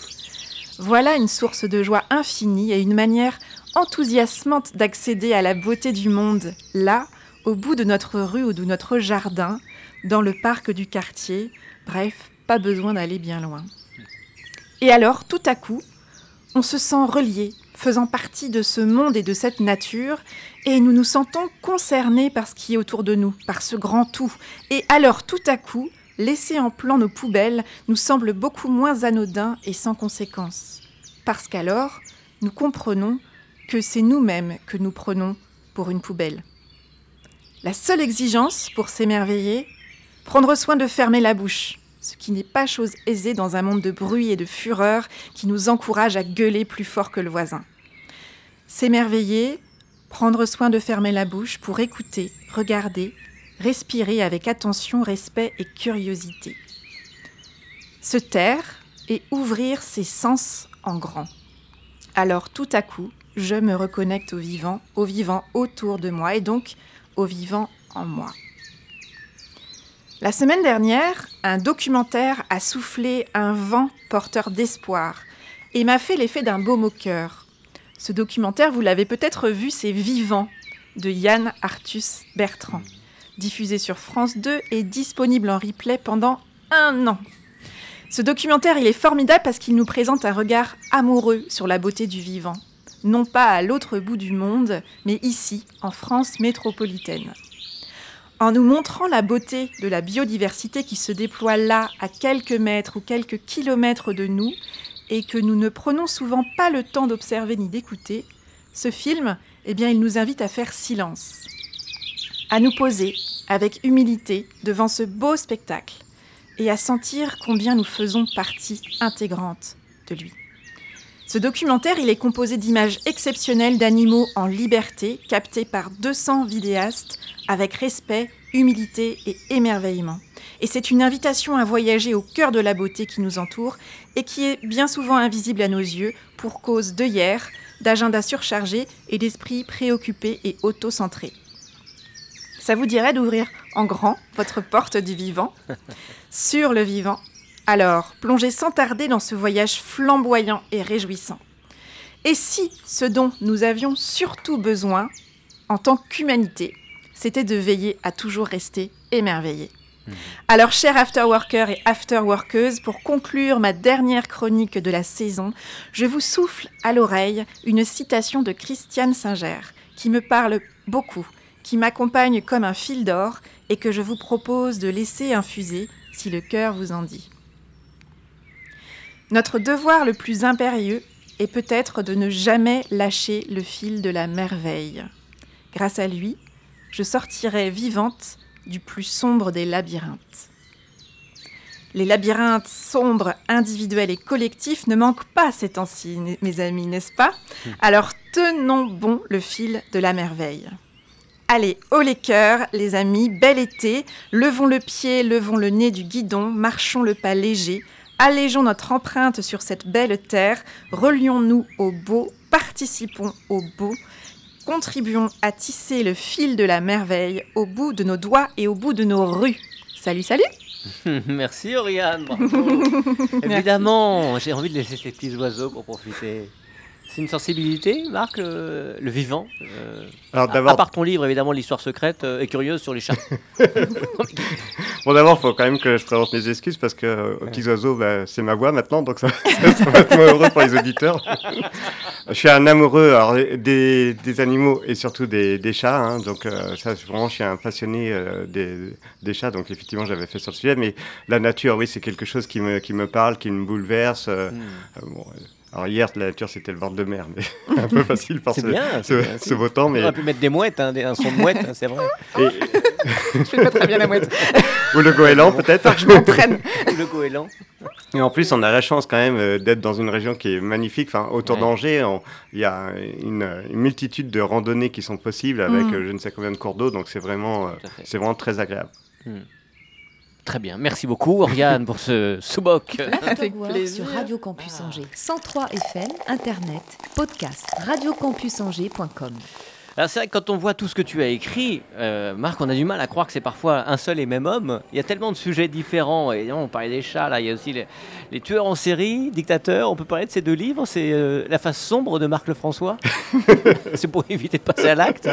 Voilà une source de joie infinie et une manière enthousiasmante d'accéder à la beauté du monde, là, au bout de notre rue ou de notre jardin, dans le parc du quartier, bref, pas besoin d'aller bien loin. Et alors, tout à coup, on se sent relié, faisant partie de ce monde et de cette nature, et nous nous sentons concernés par ce qui est autour de nous, par ce grand tout. Et alors, tout à coup, laisser en plan nos poubelles nous semble beaucoup moins anodin et sans conséquence. Parce qu'alors, nous comprenons que c'est nous-mêmes que nous prenons pour une poubelle. La seule exigence pour s'émerveiller, prendre soin de fermer la bouche, ce qui n'est pas chose aisée dans un monde de bruit et de fureur qui nous encourage à gueuler plus fort que le voisin. S'émerveiller, prendre soin de fermer la bouche pour écouter, regarder, respirer avec attention, respect et curiosité. Se taire et ouvrir ses sens en grand. Alors tout à coup, je me reconnecte au vivant, au vivant autour de moi et donc au vivant en moi. La semaine dernière, un documentaire a soufflé un vent porteur d'espoir et m'a fait l'effet d'un baume au cœur. Ce documentaire, vous l'avez peut-être vu, c'est Vivant de Yann Arthus Bertrand. diffusé sur France 2 et disponible en replay pendant un an. Ce documentaire, il est formidable parce qu'il nous présente un regard amoureux sur la beauté du vivant. Non pas à l'autre bout du monde, mais ici, en France métropolitaine. En nous montrant la beauté de la biodiversité qui se déploie là, à quelques mètres ou quelques kilomètres de nous, et que nous ne prenons souvent pas le temps d'observer ni d'écouter, ce film, eh bien, il nous invite à faire silence, à nous poser avec humilité devant ce beau spectacle et à sentir combien nous faisons partie intégrante de lui. Ce documentaire, il est composé d'images exceptionnelles d'animaux en liberté, captées par 200 vidéastes avec respect, humilité et émerveillement. Et c'est une invitation à voyager au cœur de la beauté qui nous entoure et qui est bien souvent invisible à nos yeux pour cause hier, d'agenda surchargé et d'esprit préoccupé et auto-centré. Ça vous dirait d'ouvrir en grand votre porte du vivant, sur le vivant Alors, plongez sans tarder dans ce voyage flamboyant et réjouissant. Et si ce dont nous avions surtout besoin, en tant qu'humanité, c'était de veiller à toujours rester émerveillés alors, chers afterworkers et afterworkeuses, pour conclure ma dernière chronique de la saison, je vous souffle à l'oreille une citation de Christiane Singer qui me parle beaucoup, qui m'accompagne comme un fil d'or et que je vous propose de laisser infuser si le cœur vous en dit. Notre devoir le plus impérieux est peut-être de ne jamais lâcher le fil de la merveille. Grâce à lui, je sortirai vivante du plus sombre des labyrinthes. Les labyrinthes sombres, individuels et collectifs ne manquent pas ces temps-ci, mes amis, n'est-ce pas? Hmm. Alors tenons bon le fil de la merveille. Allez, haut les cœurs, les amis, bel été, levons le pied, levons le nez du guidon, marchons le pas léger, allégeons notre empreinte sur cette belle terre, relions-nous au beau, participons au beau, contribuons à tisser le fil de la merveille au bout de nos doigts et au bout de nos rues. Salut, salut. Merci Oriane, Évidemment, j'ai envie de laisser ces petits oiseaux pour profiter. C'est une sensibilité, Marc, le, vivant euh, Alors d'abord, à, part ton livre, évidemment, l'histoire secrète euh, est curieuse sur les chats. bon, d'abord, il faut quand même que je présente mes excuses parce que euh, Petits Oiseaux, bah, c'est ma voix maintenant, donc ça, ça, va être heureux pour les auditeurs. je suis un amoureux alors, des, des, animaux et surtout des, des chats, hein, donc ça, vraiment, je suis un passionné des, des, chats, donc effectivement, j'avais fait sur le sujet, mais la nature, oui, c'est quelque chose qui me, qui me parle, qui me bouleverse. Hmm. Bon, alors hier, la nature, c'était le ventre de mer, mais un peu facile par ce, bien, ce, beau temps. Mais... On aurait pu mettre des mouettes, hein, un son de mouette, hein, c'est vrai. Et... je fais pas très bien la mouette. Ou le goéland, peut-être. je m'entraîne. le goéland. Et en plus, on a la chance quand même euh, d'être dans une région qui est magnifique. Enfin, autour d'Angers, il y a une, multitude de randonnées qui sont possibles avec mm. euh, je ne sais combien de cours d'eau, donc c'est vraiment, euh, c'est vraiment très agréable. Mm. Très bien, merci beaucoup Oriane pour ce sous-boc. Avec plaisir. Sur Radio Campus Angers, 103 FM, Internet, podcast, radiocampusangers.com. Alors c'est vrai que quand on voit tout ce que tu as écrit, euh, Marc, on a du mal à croire que c'est parfois un seul et même homme. Il y a tellement de sujets différents. Et on parlait des chats, là, il y a aussi les, tueurs en série, dictateurs. On peut parler de ces deux livres. C'est euh, La face sombre de Marc Lefrançois. c'est pour éviter de passer à l'acte.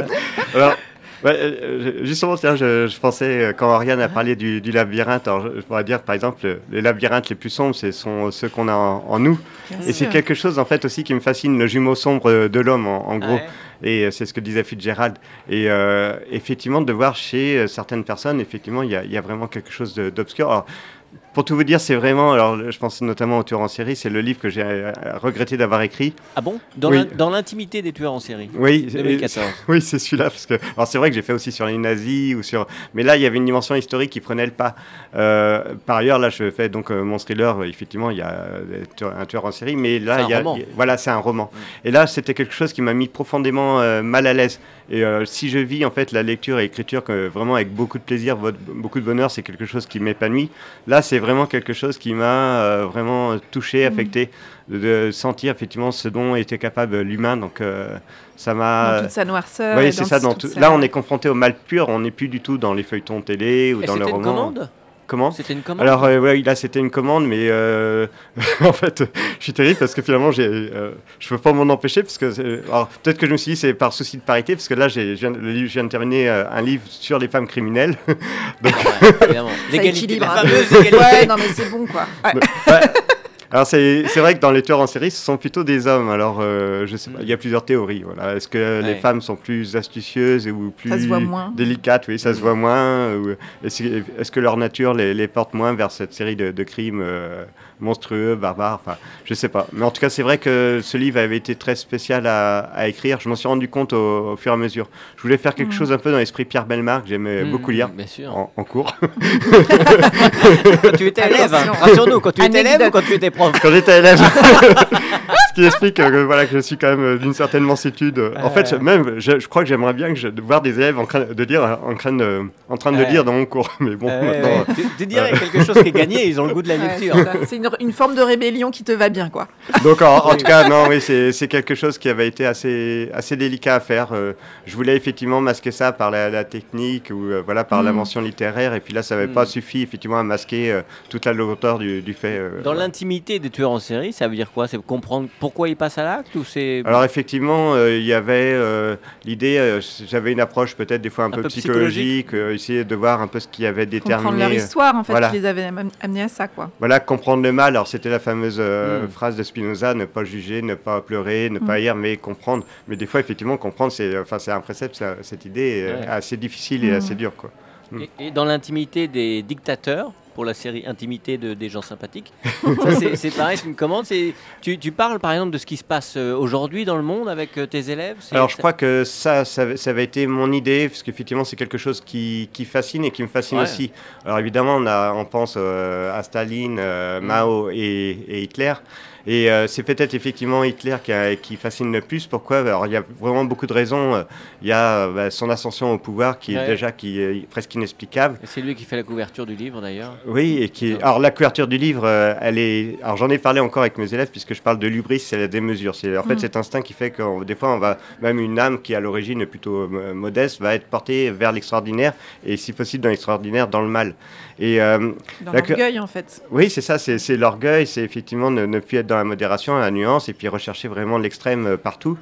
Ouais, euh, justement, je, je, pensais, euh, quand Ariane a parlé du, du labyrinthe, alors je, pourrais dire, par exemple, les labyrinthes les plus sombres, ce sont ceux qu'on a en, nous. et c'est quelque chose, en fait, aussi qui me fascine, le jumeau sombre de l'homme, en, gros. Et euh, c'est ce que disait Fitzgerald. Et effectivement, de voir chez certaines personnes, effectivement, il y, y, a vraiment quelque chose d'obscur. Pour tout vous dire, c'est vraiment, alors je pense notamment aux tueurs en série, c'est le livre que j'ai euh, regretté d'avoir écrit. Ah bon? Dans l'intimité des tueurs en série? Oui, 2014. oui, c'est celui-là. Parce que, alors c'est vrai que j'ai fait aussi sur les nazis, ou sur, mais là il y avait une dimension historique qui prenait le pas. Euh, par ailleurs, là je fais donc euh, mon thriller, effectivement il y a un tueur en série, mais là il y a, voilà, c'est un roman. Mm. Et là c'était quelque chose qui m'a mis profondément mal à l'aise. Et si je vis en fait la lecture et l'écriture vraiment avec beaucoup de plaisir, beaucoup de bonheur, c'est quelque chose qui m'épanouit. Là c'est vraiment quelque chose qui m'a euh, vraiment touché, mm. affecté, de, sentir effectivement ce dont était capable l'humain. Donc euh, ça m'a. Dans toute sa noirceur. Oui, c'est ça. Dans Là, on est confronté au mal pur. On n'est plus du tout dans les feuilletons télé ou dans le roman. Une commande? Comment C'était une commande Alors, euh, ouais, là, c'était une commande, mais euh, en fait, je suis terrible parce que finalement, j'ai, euh, je peux pas m'en empêcher. Parce que, alors, peut-être que je me suis dit, c'est par souci de parité, parce que là, j'ai, je viens, le livre- je viens de terminer euh, un livre sur les femmes criminelles. Ouais, évidemment. L'égalité, la fameuse égalité. Ouais, non, mais c'est bon, quoi. Ouais. Ouais. Alors c'est c'est vrai que dans les tueurs en série, ce sont plutôt des hommes. Alors euh, je sais pas, il y a plusieurs théories. Voilà. Est-ce que les femmes sont plus astucieuses ou plus Ça se voit moins. délicates? Oui, ça se voit moins. ou Est-ce est-ce que leur nature les, les porte moins vers cette série de, de crimes euh, monstrueux, barbares Enfin, je sais pas. Mais en tout cas, c'est vrai que ce livre avait été très spécial à, à écrire. Je m'en suis rendu compte au, au fur et à mesure. Je voulais faire quelque Mhm. chose un peu dans l'esprit Pierre Belmar que j'aimais Mmh, beaucoup lire. Bien sûr. En, en cours. Quand tu étais élève, hein. Rassure-nous, quand tu étais élève ou quand tu étais prof quand j'étais élève. Ce qui explique euh, que, voilà, que je suis quand même euh, d'une certaine mansuétude. En fait, je- même, je, je crois que j'aimerais bien que je, de voir des élèves en train de lire, euh, en train de, en train de Ouais. lire dans mon cours. Mais bon, Euh, maintenant, ouais. Tu, tu dirais quelque chose qui est gagné, ils ont le goût de la Ouais, lecture. c'est. Une, une forme de rébellion qui te va bien, quoi. donc en, en tout cas, non, oui, c'est c'est quelque chose qui avait été assez, assez délicat à faire. Euh, je voulais effectivement masquer ça par la, la technique ou euh, voilà par Mm. l'invention littéraire, et puis là, ça n'avait Mm. pas suffi effectivement à masquer euh, toute la lourdeur du, du fait. euh, Dans l'intimité des tueurs en série, ça veut dire quoi? C'est comprendre pourquoi ils passent à l'acte ou c'est Alors effectivement, euh, il y avait euh, l'idée, euh, j'avais une approche peut-être des fois un, peu, peu psychologique, euh, essayer de voir un peu ce qui avait Comprendre leur déterminé. histoire, en fait, voilà. qui les avait am- amenés à ça, quoi. Voilà, comprendre le mal. Alors c'était la fameuse euh, Mm. phrase de Spinoza ne pas juger, ne pas pleurer, ne Mm. pas haïr, mais comprendre. Mais des fois, effectivement, comprendre, c'est enfin c'est un précepte, cette idée est Ouais. assez difficile et Mm. assez dure. Quoi. Et, et dans l'intimité des dictateurs, pour la série Intimité de, des gens sympathiques, c'est- pareil, c'est une commande. c'est- Tu, tu parles par exemple de ce qui se passe euh, aujourd'hui dans le monde avec euh, tes élèves Alors je crois que ça, ça, ça avait été mon idée, parce qu'effectivement c'est quelque chose qui, qui fascine et qui me fascine Ouais. aussi. Alors évidemment on, a, on pense euh, à Staline, euh, Mm. Mao et, et Hitler. Et euh, c'est peut-être effectivement Hitler qui, a- qui fascine le plus. Pourquoi? Alors il y a vraiment beaucoup de raisons. Il y a bah, son ascension au pouvoir qui Ouais. est déjà qui est presque inexplicable. C'est lui qui fait la couverture du livre d'ailleurs. Oui, et qui. Alors la couverture du livre, euh, elle est. Alors j'en ai parlé encore avec mes élèves puisque je parle de l'ubris, c'est la démesure. C'est en fait Mm. cet instinct qui fait que des fois on va même une âme qui à l'origine est plutôt euh, modeste va être portée vers l'extraordinaire et si possible dans l'extraordinaire dans le mal. Et euh, Dans l'orgueil, en fait. oui, c'est ça, c'est l'orgueil, c'est effectivement ne, ne plus être dans la modération, la nuance, et puis rechercher vraiment l'extrême euh, partout.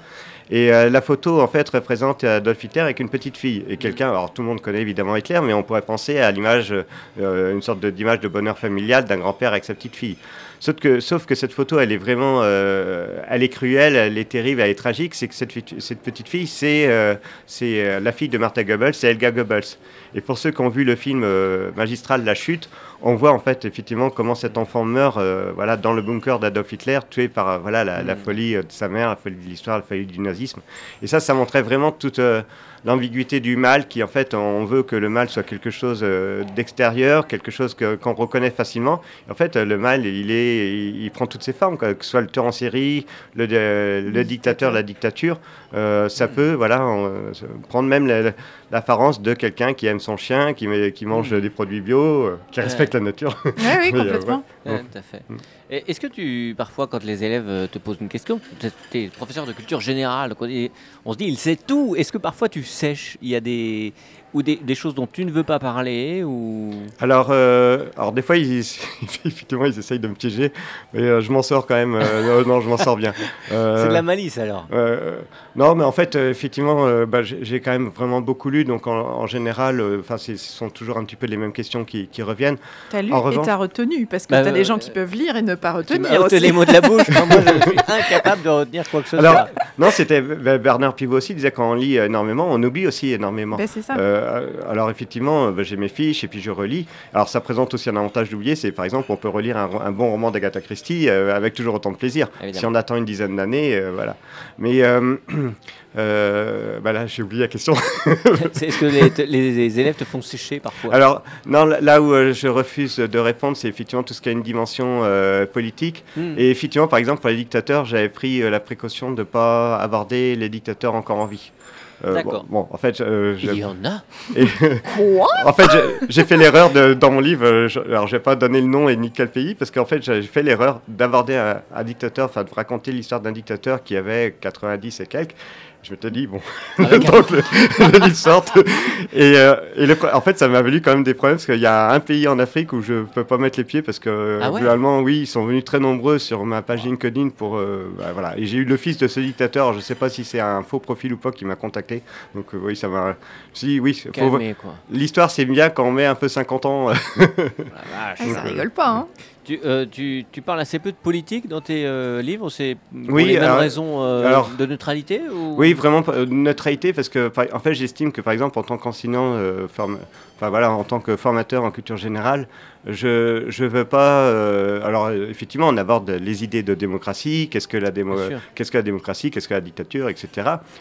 Et euh, la photo, en fait, représente Adolf Hitler avec une petite fille. Et quelqu'un, alors tout le monde connaît évidemment Hitler, mais on pourrait penser à l'image, euh, une sorte d'image de bonheur familial d'un grand-père avec sa petite fille. Sauf que, sauf que cette photo, elle est vraiment, euh, elle est cruelle, elle est terrible, elle est tragique. C'est que cette, petite fille, c'est euh, c'est euh, la fille de Martha Goebbels, c'est Helga Goebbels. Et pour ceux qui ont vu le film euh, magistral La Chute, on voit en fait effectivement comment cet enfant meurt euh, voilà, dans le bunker d'Adolf Hitler, tué par euh, voilà, la, la Mm. folie euh, de sa mère, la folie de l'histoire, la folie du nazisme. Et ça, ça montrait vraiment toute euh, l'ambiguïté du mal, qui en fait, on veut que le mal soit quelque chose euh, d'extérieur, quelque chose que- qu'on reconnaît facilement. En fait, le mal, il, est, il, il prend toutes ses formes, quoi, que ce soit le tueur en série, le, le dictateur, la dictature. ça peut voilà, on- prendre même la- l'apparence de quelqu'un qui aime son chien, qui, met- qui mange Mm. des produits bio, euh, qui Ouais. respecte la nature. Oui, oui, Oui, euh, complètement. ouais. Ouais, tout à fait. Mm. Est-ce que tu, parfois, quand les élèves euh, te posent une question, tu es professeur de culture générale, on se dit, il sait tout. Est-ce que parfois tu sèches? Il y a des. ou des, des choses dont tu ne veux pas parler ou... Alors, euh, alors des fois, ils, effectivement, ils essayent de me piéger, mais euh, je m'en sors quand même. euh, non, non, je m'en sors bien. Euh, C'est de la malice alors Euh, non, mais en fait, euh, effectivement, euh, bah, j'ai quand même vraiment beaucoup lu, donc en, en général, euh, enfin, ce sont toujours un petit peu les mêmes questions qui, qui reviennent. T'as lu En et revanche- t'as retenu, parce que Bah, t'as des euh, gens qui peuvent lire et ne pas Tu retenir aussi. les mots de la bouche. Moi, moi, je suis incapable de retenir quoi que ce Alors, soit. non, c'était bah, Bernard Pivot aussi disait quand on lit énormément, on oublie aussi énormément. Ben, c'est ça. Euh, alors effectivement, j'ai mes fiches et puis je relis. Alors ça présente aussi un avantage d'oublier, c'est par exemple on peut relire un, un bon roman d'Agatha Christie euh, avec toujours autant de plaisir. Évidemment. Si on attend une dizaine d'années, euh, voilà. Mais euh, bah là j'ai oublié la question. Est-ce que les, te- les- les élèves te font sécher parfois? Alors non, là- là où euh, je refuse de répondre, c'est effectivement tout ce qui a une dimension euh, politique. Hmm. Et effectivement, par exemple, pour les dictateurs, j'avais pris euh, la précaution de ne pas aborder les dictateurs encore en vie. Euh, D'accord. Bon, bon, en fait, euh, je- Il y en a et- Quoi en fait, j'ai- j'ai fait l'erreur dans mon livre. euh, je, alors, je vais pas donner le nom et ni quel pays, parce qu'en fait, j'ai fait l'erreur d'aborder un, un dictateur, enfin, de raconter l'histoire d'un dictateur qui avait 90 et quelques. Je m'étais dit, bon, Avec un- donc le, le livre sort. Et, euh, et le en fait, ça m'a valu quand même des problèmes parce qu'il y a un pays en Afrique où je peux pas mettre les pieds parce que Ah ouais globalement, oui, ils sont venus très nombreux sur ma page LinkedIn pour. euh, bah, voilà. Et j'ai eu le fils de ce dictateur, je sais pas si c'est un faux profil ou pas, qui m'a contacté. Donc euh, oui, ça m'a. Si, oui, l'histoire c'est bien quand on met un peu 50 ans. euh, vache. Ah, ça Donc, rigole pas, hein. Tu, euh, tu, tu parles assez peu de politique dans tes euh, livres, c'est pour Oui, les mêmes alors- raisons euh, alors- de neutralité ou... Oui, vraiment neutralité parce que en fait, j'estime que par exemple en tant qu'enseignant, enfin voilà, en tant que formateur en culture générale, je je veux pas. euh, alors effectivement, on aborde les idées de démocratie, qu'est-ce que la démo, Bien sûr. qu'est-ce que la démocratie, qu'est-ce que la dictature, etc.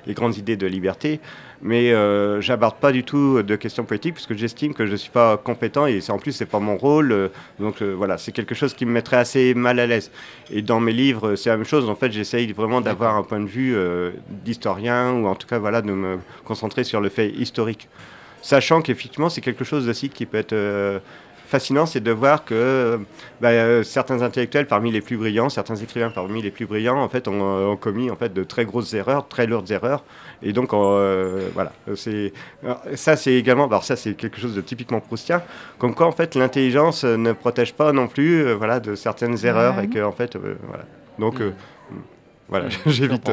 Les grandes idées de liberté, mais euh, j'aborde pas du tout de questions politiques parce que j'estime que je suis pas compétent et c'est en plus c'est pas mon rôle. euh, donc euh, voilà, c'est quelque chose qui me mettrait assez mal à l'aise. Et dans mes livres, c'est la même chose. En fait, j'essaye vraiment d'avoir un point de vue d'historien ou en tout cas voilà de me concentrer sur le fait historique, sachant qu'effectivement c'est quelque chose aussi qui peut être euh, fascinant, c'est de voir que bah, euh, certains intellectuels parmi les plus brillants, certains écrivains parmi les plus brillants, en fait, ont, euh, ont commis en fait de très grosses erreurs, très lourdes erreurs, et donc euh, voilà, c'est ça c'est également, alors ça c'est quelque chose de typiquement proustien, comme quoi en fait l'intelligence ne protège pas non plus, euh, voilà, de certaines erreurs et que en fait, voilà, donc euh, voilà, Mm, j'évite.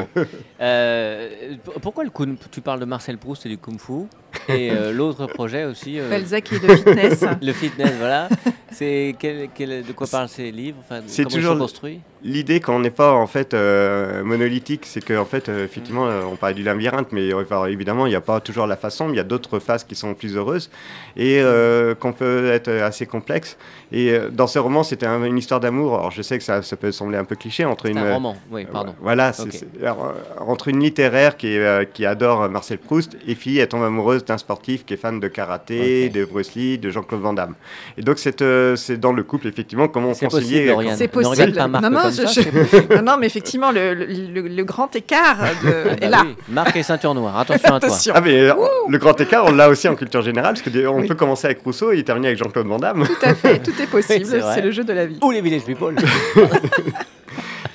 Euh, pourquoi le kung- tu parles de Marcel Proust et du kung fu et euh, l'autre projet aussi euh, Balzac et de fitness. le fitness voilà. C'est quel, quel- de quoi parlent ces livres? Enfin, C'est comment ils toujours sont le- construits? L'idée quand on n'est pas en fait euh, monolithique, c'est qu'en fait, euh, effectivement, euh, on parlait du labyrinthe, mais enfin, évidemment, il n'y a pas toujours la façon, mais il y a d'autres phases qui sont plus heureuses et euh, qu'on peut être assez complexe. Et euh, dans ce roman, c'était un- une histoire d'amour. Alors, je sais que ça, ça peut sembler un peu cliché entre c'est une un roman oui pardon voilà, c'est- c'est- alors, entre une littéraire qui, euh, adore Marcel Proust et puis elle tombe amoureuse d'un sportif qui est fan de karaté, de Bruce Lee, de Jean-Claude Van Damme. Et donc c'est euh, c'est dans le couple effectivement comment c'est concilier. possible C'est possible. pas Marc Non, non, comme je- je- non, non, mais effectivement, le, le- le- le grand écart de- Ah bah est là. oui, Marc et ceinture noire attention à toi. Ah mais euh, le grand écart, on l'a aussi en culture générale, parce qu'on Oui. peut commencer avec Rousseau et terminer avec Jean-Claude Van Damme. Tout à fait, tout est possible. c'est le jeu de la vie. ou les village people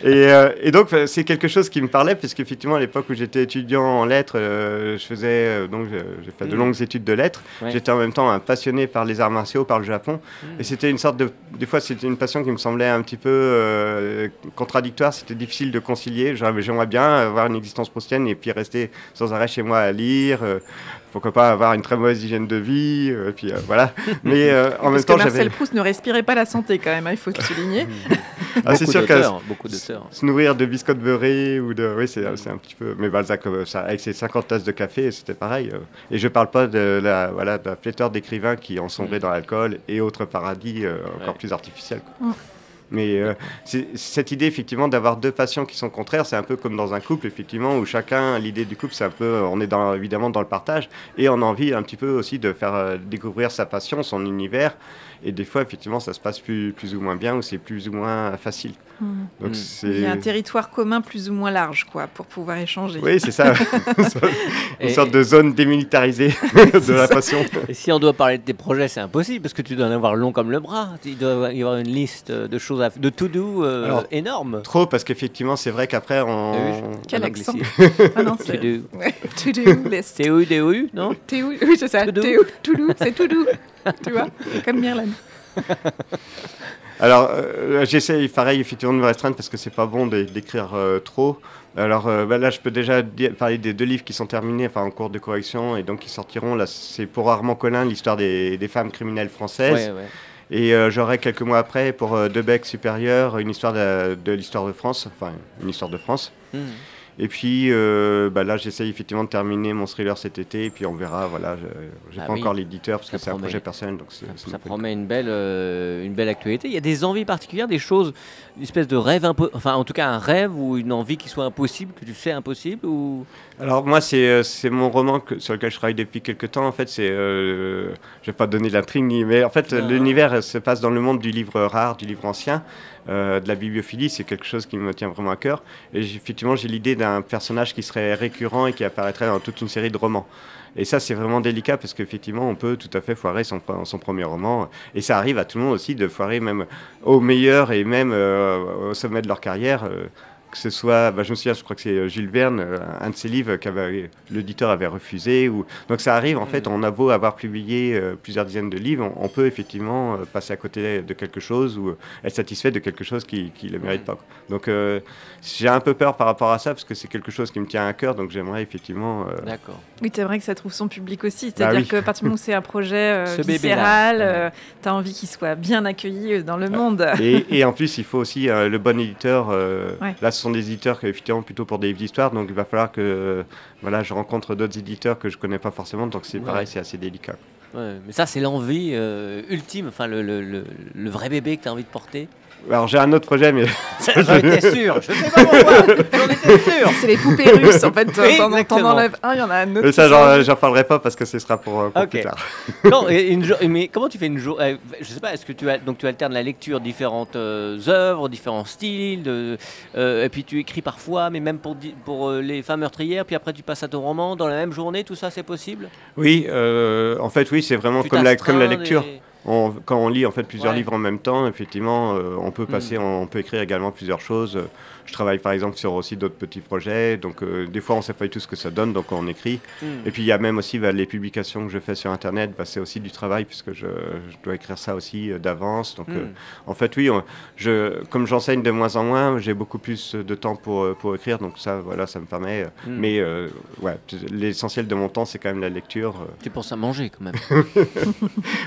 Et, euh, et donc c'est quelque chose qui me parlait, parce qu'effectivement à l'époque où j'étais étudiant en lettres, euh, je faisais euh, donc j'ai fait de Mm. longues études de lettres. Ouais. J'étais en même temps un passionné par les arts martiaux, par le Japon, Mm. et c'était une sorte de, des fois c'était une passion qui me semblait un petit peu contradictoire. C'était difficile de concilier. J'aimerais j'aimerais bien avoir une existence proustienne et puis rester sans arrêt chez moi à lire. Pourquoi pas avoir une très mauvaise hygiène de vie, euh, et puis euh, voilà. Mais euh, en même temps, que j'avais. Marcel Proust ne respirait pas la santé quand même, hein, il faut le souligner. Ah, c'est sûr que beaucoup d'auteurs se nourrir de biscottes beurrées ou de. Oui, c'est c'est un petit peu. Mais Balzac, ça, avec ses 50 tasses de café, c'était pareil. euh. Et je parle pas de la, voilà, de la pléthore d'écrivains qui ont sombré Mm. dans l'alcool et autres paradis euh, encore Ouais. plus artificiels. Mais euh, cette idée, effectivement, d'avoir deux passions qui sont contraires, c'est un peu comme dans un couple, effectivement, où chacun, l'idée du couple, c'est un peu, on est évidemment dans le partage, et on a envie un petit peu aussi de faire euh, découvrir sa passion, son univers, et des fois, effectivement, ça se passe plus, plus ou moins bien, ou c'est plus ou moins facile. Donc Mm. c'est... Il y a un territoire commun plus ou moins large, quoi, pour pouvoir échanger. Oui, c'est ça. Une sorte de zone démilitarisée de la passion. Et si on doit parler de tes projets, c'est impossible parce que tu dois en avoir long comme le bras. Il doit y avoir une liste de choses, à, de to-do euh, Alors, énorme. Trop, parce qu'effectivement, c'est vrai qu'après, on... Oui, Quel En accent. Ah non, c'est To-do. To-do list. TOU, non? To- Oui, c'est ça. To-do. To- To-do, c'est to-do. tu vois, comme Mirlan. Alors, euh, j'essaye, pareil, effectivement, de me restreindre parce que c'est pas bon d'é- d'écrire euh, trop. Alors euh, bah, là, je peux déjà parler des deux livres qui sont terminés, enfin en cours de correction, et donc qui sortiront. Là, c'est pour Armand Collin, l'histoire des, des femmes criminelles françaises. Ouais, ouais. Et euh, j'aurai quelques mois après pour euh, Debec supérieur, une histoire de, de l'histoire de France, enfin une histoire de France. Hmm. Et puis euh, bah là, j'essaye effectivement de terminer mon thriller cet été, et puis on verra. Voilà, je- j'ai Ah pas oui. encore l'éditeur parce que c'est un projet personnel, donc Ça, promet une belle, euh, une belle actualité. Il y a des envies particulières, des choses, une espèce de rêve, impo- enfin en tout cas un rêve ou une envie qui soit impossible, que tu sais impossible ou? Alors moi, c'est euh, c'est mon roman que- sur lequel je travaille depuis quelques temps. En fait, c'est, euh, je vais pas donner l'intrigue, mais en fait, l'univers se passe dans le monde du livre rare, du livre ancien, euh, de la bibliophilie. C'est quelque chose qui me tient vraiment à cœur. Et effectivement, j'ai l'idée d'un personnage qui serait récurrent et qui apparaîtrait dans toute une série de romans. Et ça, c'est vraiment délicat parce qu'effectivement, on peut tout à fait foirer son premier roman. Et ça arrive à tout le monde aussi de foirer même au meilleur et même euh, au sommet de leur carrière. euh, que ce soit, bah, je me souviens, je crois que c'est euh, Jules Verne, euh, un de ses livres que l'éditeur avait refusé. Ou... Donc ça arrive, en fait, Mm. on a beau avoir publié euh, plusieurs dizaines de livres, on, on peut effectivement euh, passer à côté de quelque chose ou euh, être satisfait de quelque chose qui ne le mérite Mm. pas. quoi. Donc euh, j'ai un peu peur par rapport à ça, parce que c'est quelque chose qui me tient à cœur, donc j'aimerais effectivement... euh, D'accord. Oui, c'est vrai que ça trouve son public aussi. Bah C'est-à-dire oui. qu'à partir du moment où c'est un projet euh, viscéral, euh, tu as envie qu'il soit bien accueilli euh, dans le monde. et, et en plus, il faut aussi euh, le bon éditeur. euh, Ouais. Là, ce sont des éditeurs qui, effectivement, plutôt pour des livres d'histoire. Donc, il va falloir que euh, voilà, je rencontre d'autres éditeurs que je connais pas forcément. Donc, c'est Ouais. pareil, c'est assez délicat. Ouais, mais ça, c'est l'envie euh, ultime, enfin le, le- le- le vrai bébé que tu as envie de porter. Alors, j'ai un autre projet, mais J'en étais sûr, je sais pas pourquoi, j'en étais sûr. C'est les poupées russes, en fait. T'en- enlèves un, il y en a un autre. mais ça, j'en parlerai pas parce que ce sera pour, euh, pour plus tard. Non, et une jo- mais comment tu fais une journée Je sais pas, est-ce que tu, as, donc tu alternes la lecture différentes euh, œuvres, différents styles, de, euh, et puis tu écris parfois, mais même pour, di- pour euh, les femmes meurtrières, puis après tu passes à ton roman dans la même journée, tout ça c'est possible? Oui, euh, en fait, oui, c'est vraiment Tu comme la, comme la lecture. des- On- quand on lit en fait plusieurs Ouais. livres en même temps, effectivement, euh, on peut passer, on peut écrire également plusieurs choses. Je travaille par exemple sur aussi d'autres petits projets, donc euh, des fois on ne sait pas tout ce que ça donne, donc on écrit. Hmm. Et puis il y a même aussi bah, les publications que je fais sur Internet, bah, c'est aussi du travail puisque je, je dois écrire ça aussi euh, d'avance. Donc euh, Hmm. en fait oui, on- je, comme j'enseigne de moins en moins, j'ai beaucoup plus de temps pour, pour écrire, donc ça voilà, ça me permet. Hmm. Mais ouais, l'essentiel de mon temps c'est quand même la lecture. Tu penses à manger quand même.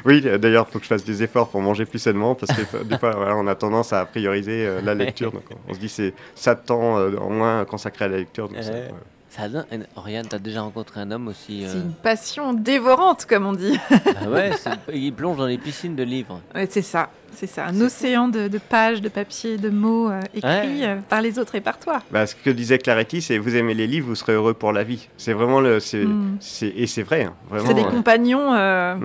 Oui, d'ailleurs, il faut que je fasse des efforts pour manger plus sainement parce que des fois, voilà, on a tendance à prioriser euh, la lecture. Donc, on, on se dit c'est ça temps euh, en moins consacré à la lecture. donc ça, Ouais. ouais. Ça donne- Oriane, t'as déjà rencontré un homme aussi. C'est euh, une passion dévorante, comme on dit. Ah ouais, il plonge dans les piscines de livres. Ouais, c'est ça, c'est ça. Un océan de, de pages, de papier, de mots euh, écrits Ouais. euh, par les autres et par toi. Bah, ce que disait Claretti, c'est vous aimez les livres, vous serez heureux pour la vie. C'est vraiment le, c'est, Mm. c'est- et c'est vrai, hein, vraiment. C'est des euh, compagnons. euh,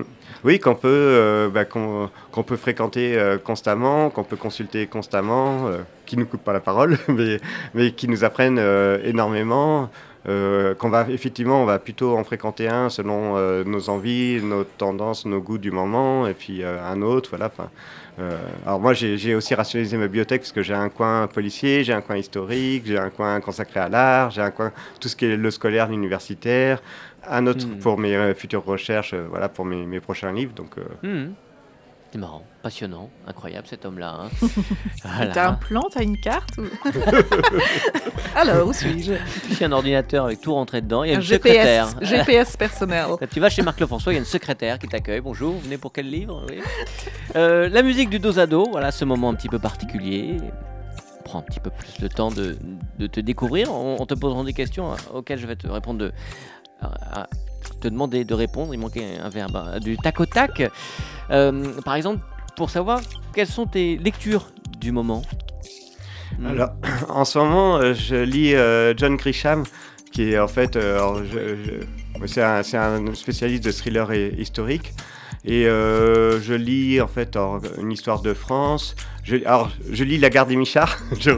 Oui, qu'on peut, euh, bah, qu'on, qu'on peut fréquenter euh, constamment, qu'on peut consulter constamment, euh, qui nous coupent pas la parole, mais, mais qui nous apprennent euh, énormément. euh, qu'on va effectivement, on va plutôt en fréquenter un selon euh, nos envies, nos tendances, nos goûts du moment, et puis euh, un autre, voilà. Euh, alors moi, j'ai, aussi rationalisé ma bibliothèque parce que j'ai un coin policier, j'ai un coin historique, j'ai un coin consacré à l'art, j'ai un coin tout ce qui est le scolaire, l'universitaire, un autre Hmm. pour mes euh, futures recherches, euh, voilà, pour mes, mes prochains livres. Donc euh, C'est marrant, passionnant, incroyable cet homme-là. hein. Voilà. T'as un plan, t'as une carte ou... Alors, où suis-je? A un ordinateur avec tout rentré dedans. Il y a Un une secrétaire. GPS, GPS personnel. Quand tu vas chez Marc Lefrançois, il y a une secrétaire qui t'accueille. Bonjour, vous venez pour quel livre? Oui. Euh, La musique du dos à dos, voilà ce moment un petit peu particulier. Prends un petit peu plus le temps de, de te découvrir en te posant des questions hein, auxquelles je vais te répondre de, à- à- te demander de répondre. Il manquait un verbe, hein, du tac au tac. Euh, par exemple, pour savoir quelles sont tes lectures du moment. Hmm. Alors, en ce moment, euh, je lis euh, John Grisham, qui est en fait, c'est un, spécialiste de thriller et- historique. Et je lis en fait une histoire de France. Je, alors, je lis La Garde des Michards, je-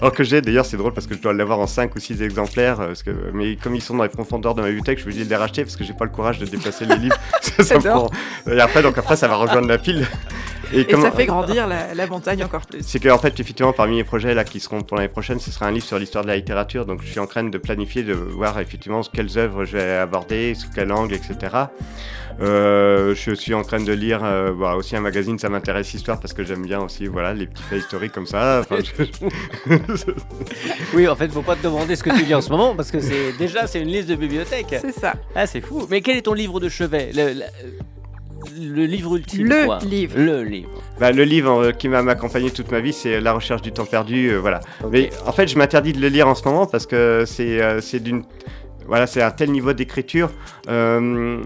alors que j'ai d'ailleurs, c'est drôle parce que je dois l'avoir en 5 ou 6 exemplaires. euh, Parce que, mais comme ils sont dans les profondeurs de ma bibliothèque, je me dis de les racheter parce que j'ai pas le courage de déplacer les livres. ça, prend- Et après, donc après, ça va rejoindre la pile. Et comme- ça fait grandir la, la montagne encore plus. c'est qu'en fait, effectivement, parmi les projets là qui seront pour l'année prochaine, ce sera un livre sur l'histoire de la littérature. Donc, je suis en train de planifier, de voir effectivement quelles œuvres je vais aborder, sous quel angle, etc. Euh, je suis en train de lire euh, voilà, aussi un magazine, ça m'intéresse histoire parce que j'aime bien aussi voilà les petits faits historiques comme ça. Enfin, je- Oui, en fait, faut pas te demander ce que tu lis en ce moment parce que c'est déjà c'est une liste de bibliothèque. C'est ça. Ah, c'est fou. Mais quel est ton livre de chevet? Le, le- le livre ultime Le quoi. livre. Le livre. Bah, le livre euh, qui m'a accompagné toute ma vie, c'est La recherche du temps perdu. euh, voilà. Mais en fait, je m'interdis de le lire en ce moment parce que c'est euh, d'une voilà, c'est un tel niveau d'écriture euh,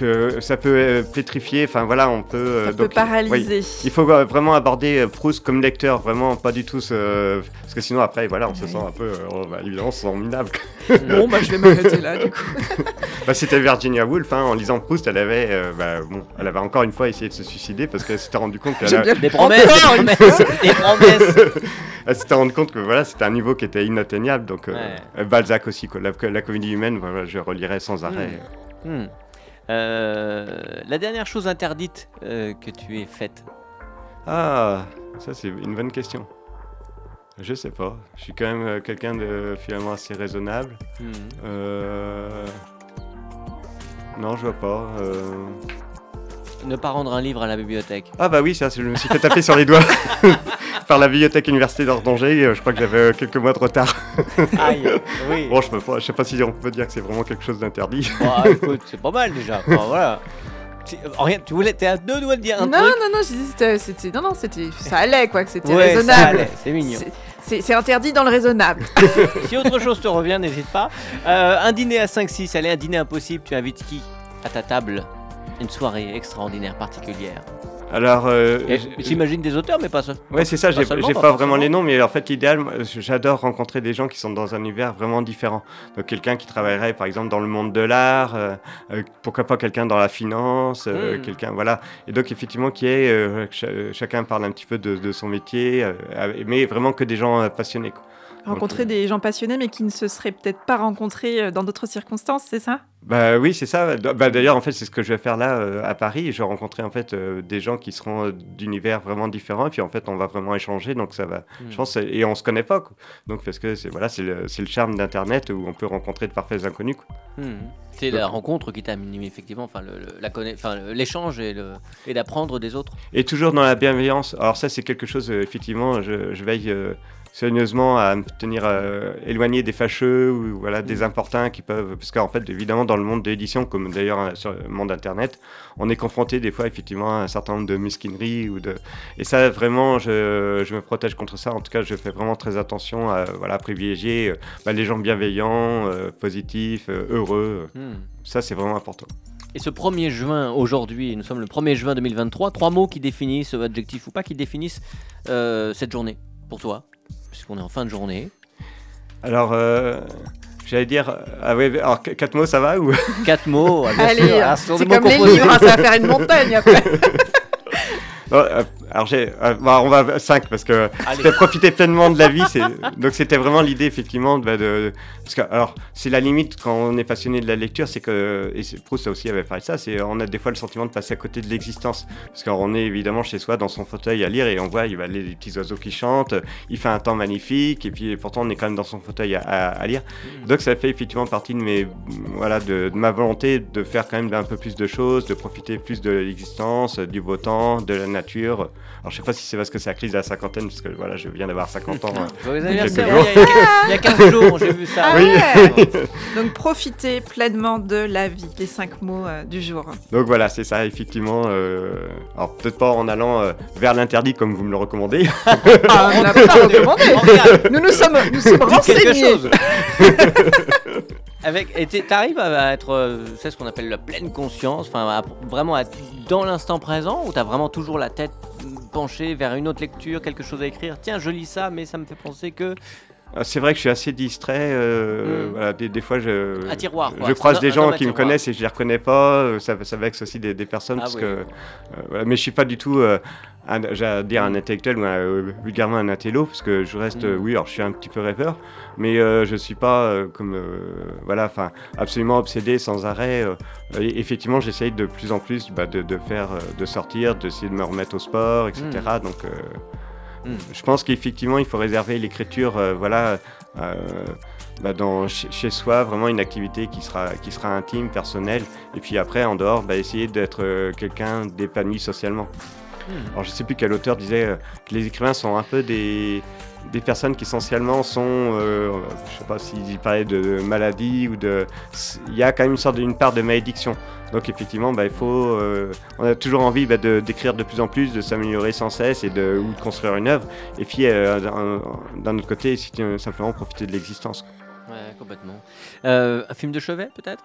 que ça peut euh, pétrifier. Enfin voilà, on peut. euh, Ça peut donc, paralyser. oui. Il faut euh, vraiment aborder Proust comme lecteur, vraiment pas du tout ce... parce que sinon après voilà on se sent un peu, euh, oh, bah, évidemment on se sent minable. Bon, bah, je vais m'arrêter là, du coup. Bah, c'était Virginia Woolf, hein, en lisant Proust, elle avait, euh, bah, bon, elle avait encore une fois essayé de se suicider parce qu'elle s'était rendu compte qu'elle Des promesses, des Encore une promesses, fois. des promesses. Elle s'était rendu compte que voilà, c'était un niveau qui était inatteignable. Donc, euh, Ouais. Balzac aussi, quoi. La, la comédie humaine, voilà, je relirai sans arrêt. Hmm. Euh, la dernière chose interdite euh, que tu aies faite. Ah, ça c'est une bonne question. Je sais pas. Je suis quand même euh, quelqu'un de finalement assez raisonnable. Hmm. Euh, Non, je vois pas. Ne pas rendre un livre à la bibliothèque. Ah bah oui, ça, je me suis fait taper sur les doigts par la bibliothèque université d'Ordanger. euh, Je crois que j'avais euh, quelques mois de retard. Aïe, oui. Bon, je, pas, je sais pas si on peut dire que c'est vraiment quelque chose d'interdit. Bah, écoute, c'est pas mal déjà. Enfin, voilà. Tu- Rien, tu voulais, t'es à deux doigts de dire un Non, truc. non, non, je dis c'était, c'était- non, non, c'était, ça allait quoi, que c'était Ouais, raisonnable. c'est mignon. C'est- C'est, c'est interdit dans le raisonnable. si autre chose te revient, n'hésite pas. Euh, un dîner à 5-6, allez, un dîner impossible, tu invites qui? À ta table Une soirée extraordinaire, particulière. Alors, euh, J'imagine des auteurs, mais pas ça. Ouais, c'est ça, j'ai pas pas vraiment les noms, mais en fait, l'idéal, j'adore rencontrer des gens qui sont dans un univers vraiment différent. Donc, quelqu'un qui travaillerait, par exemple, dans le monde de l'art, euh, euh, pourquoi pas quelqu'un dans la finance, euh, Mm. quelqu'un, voilà. Et donc, effectivement, qui est, chacun parle un petit peu de, de son métier, mais vraiment que des gens passionnés. quoi. Rencontrer des gens passionnés mais qui ne se seraient peut-être pas rencontrés euh, dans d'autres circonstances, c'est ça? Bah oui, c'est ça. Bah, D'ailleurs, en fait, c'est ce que je vais faire là euh, à Paris. Je vais rencontrer en fait euh, des gens qui seront euh, d'univers vraiment différents, et puis en fait, on va vraiment échanger. Donc ça va, je pense, c'est- et on se connaît pas. quoi. Donc parce que c'est voilà, c'est le, charme d'Internet où on peut rencontrer de parfaits inconnus. Hmm. C'est la rencontre qui t'a animé, effectivement, enfin, le- le- la enfin, l'échange et, le- et d'apprendre des autres. Et toujours dans la bienveillance. Alors ça, c'est quelque chose, effectivement, je, je veille euh, soigneusement à me tenir euh, éloigné des fâcheux ou voilà, des importuns qui peuvent... Parce qu'en fait, évidemment, dans le monde de l'édition, comme d'ailleurs euh, sur le monde Internet, on est confronté des fois, effectivement, à un certain nombre de mesquineries. Ou de... Et ça, vraiment, je, je me protège contre ça. En tout cas, je fais vraiment très attention à voilà, privilégier euh, bah, les gens bienveillants, euh, positifs, heureux. Hmm. Ça, c'est vraiment important. Et ce 1er juin, aujourd'hui, nous sommes le 1er juin 2023, trois mots qui définissent, adjectif ou pas, qui définissent cette journée pour toi, puisqu'on est en fin de journée. Alors... euh, J'allais dire, ah ouais, alors qu- quatre mots ça va ou? Quatre mots, ah, bien Allez, sûr, euh, ah, ce sont c'est des mots comme les composés. livres, hein, ça va faire une montagne après. Non, euh, alors j'ai, euh, bah, on va 5 parce que c'était profiter pleinement de la vie. C'est, donc c'était vraiment l'idée effectivement de, de- parce que alors c'est la limite quand on est passionné de la lecture, c'est que et Proust aussi avait parlé de ça, c'est on a des fois le sentiment de passer à côté de l'existence parce qu'on est évidemment chez soi dans son fauteuil à lire et on voit il va les, les petits oiseaux qui chantent, il fait un temps magnifique et puis pourtant on est quand même dans son fauteuil à, à- à lire. Donc ça fait effectivement partie de mes voilà de, de ma volonté de faire quand même un peu plus de choses, de profiter plus de l'existence, du beau temps, de la nature. Alors je sais pas si c'est parce que c'est la crise de la cinquantaine parce que voilà je viens d'avoir 50 ans. hein. Jours. il y, a, il y a 15 jours, j'ai vu ça. Ah Oui. ouais. Donc profitez pleinement de la vie, les cinq mots euh, du jour. Donc voilà c'est ça effectivement. euh, alors peut-être pas en allant euh, vers l'interdit comme vous me le recommandez. Ah, on l'a pas recommandé. Regarde, Nous nous sommes, nous sommes renseignés. Avec, t'arrives à, être, euh, c'est ce qu'on appelle la pleine conscience, enfin vraiment à être dans l'instant présent, ou t'as vraiment toujours la tête penchée vers une autre lecture, quelque chose à écrire? Tiens, je lis ça, mais ça me fait penser que Ah, C'est vrai que je suis assez distrait. euh, Mm. voilà, des, des fois, je, tiroir, je croise des gens qui me connaissent et je les reconnais pas. euh, Ça, ça vexe aussi des, des personnes Ah parce oui. que, euh, voilà, mais je suis pas du tout, euh, un, j'allais dire un intellectuel ou un, euh, vulgairement un intello parce que je reste, Mm. euh, oui, alors je suis un petit peu rêveur, mais euh, je suis pas euh, comme, euh, voilà, enfin, absolument obsédé sans arrêt. et effectivement, j'essaye de plus en plus bah, de, de faire, de sortir, d'essayer de me remettre au sport, etc. Donc euh, Mm. je pense qu'effectivement, il faut réserver l'écriture, voilà, bah, dans, chez, soi, vraiment une activité qui sera, qui sera intime, personnelle. Et puis après, en dehors, bah, essayer d'être quelqu'un d'épanoui socialement. Alors, je sais plus quel auteur disait euh, que les écrivains sont un peu des, des personnes qui essentiellement sont, euh, je sais pas s'il parlait de maladie ou de, il y a quand même une sorte d'une part de malédiction. Donc effectivement, bah, il faut, euh, on a toujours envie bah, de- d'écrire de plus en plus, de s'améliorer sans cesse et de, ou de construire une œuvre. Et puis euh, d'un autre côté, simplement profiter de l'existence. Ouais, complètement. Un film de chevet, peut-être?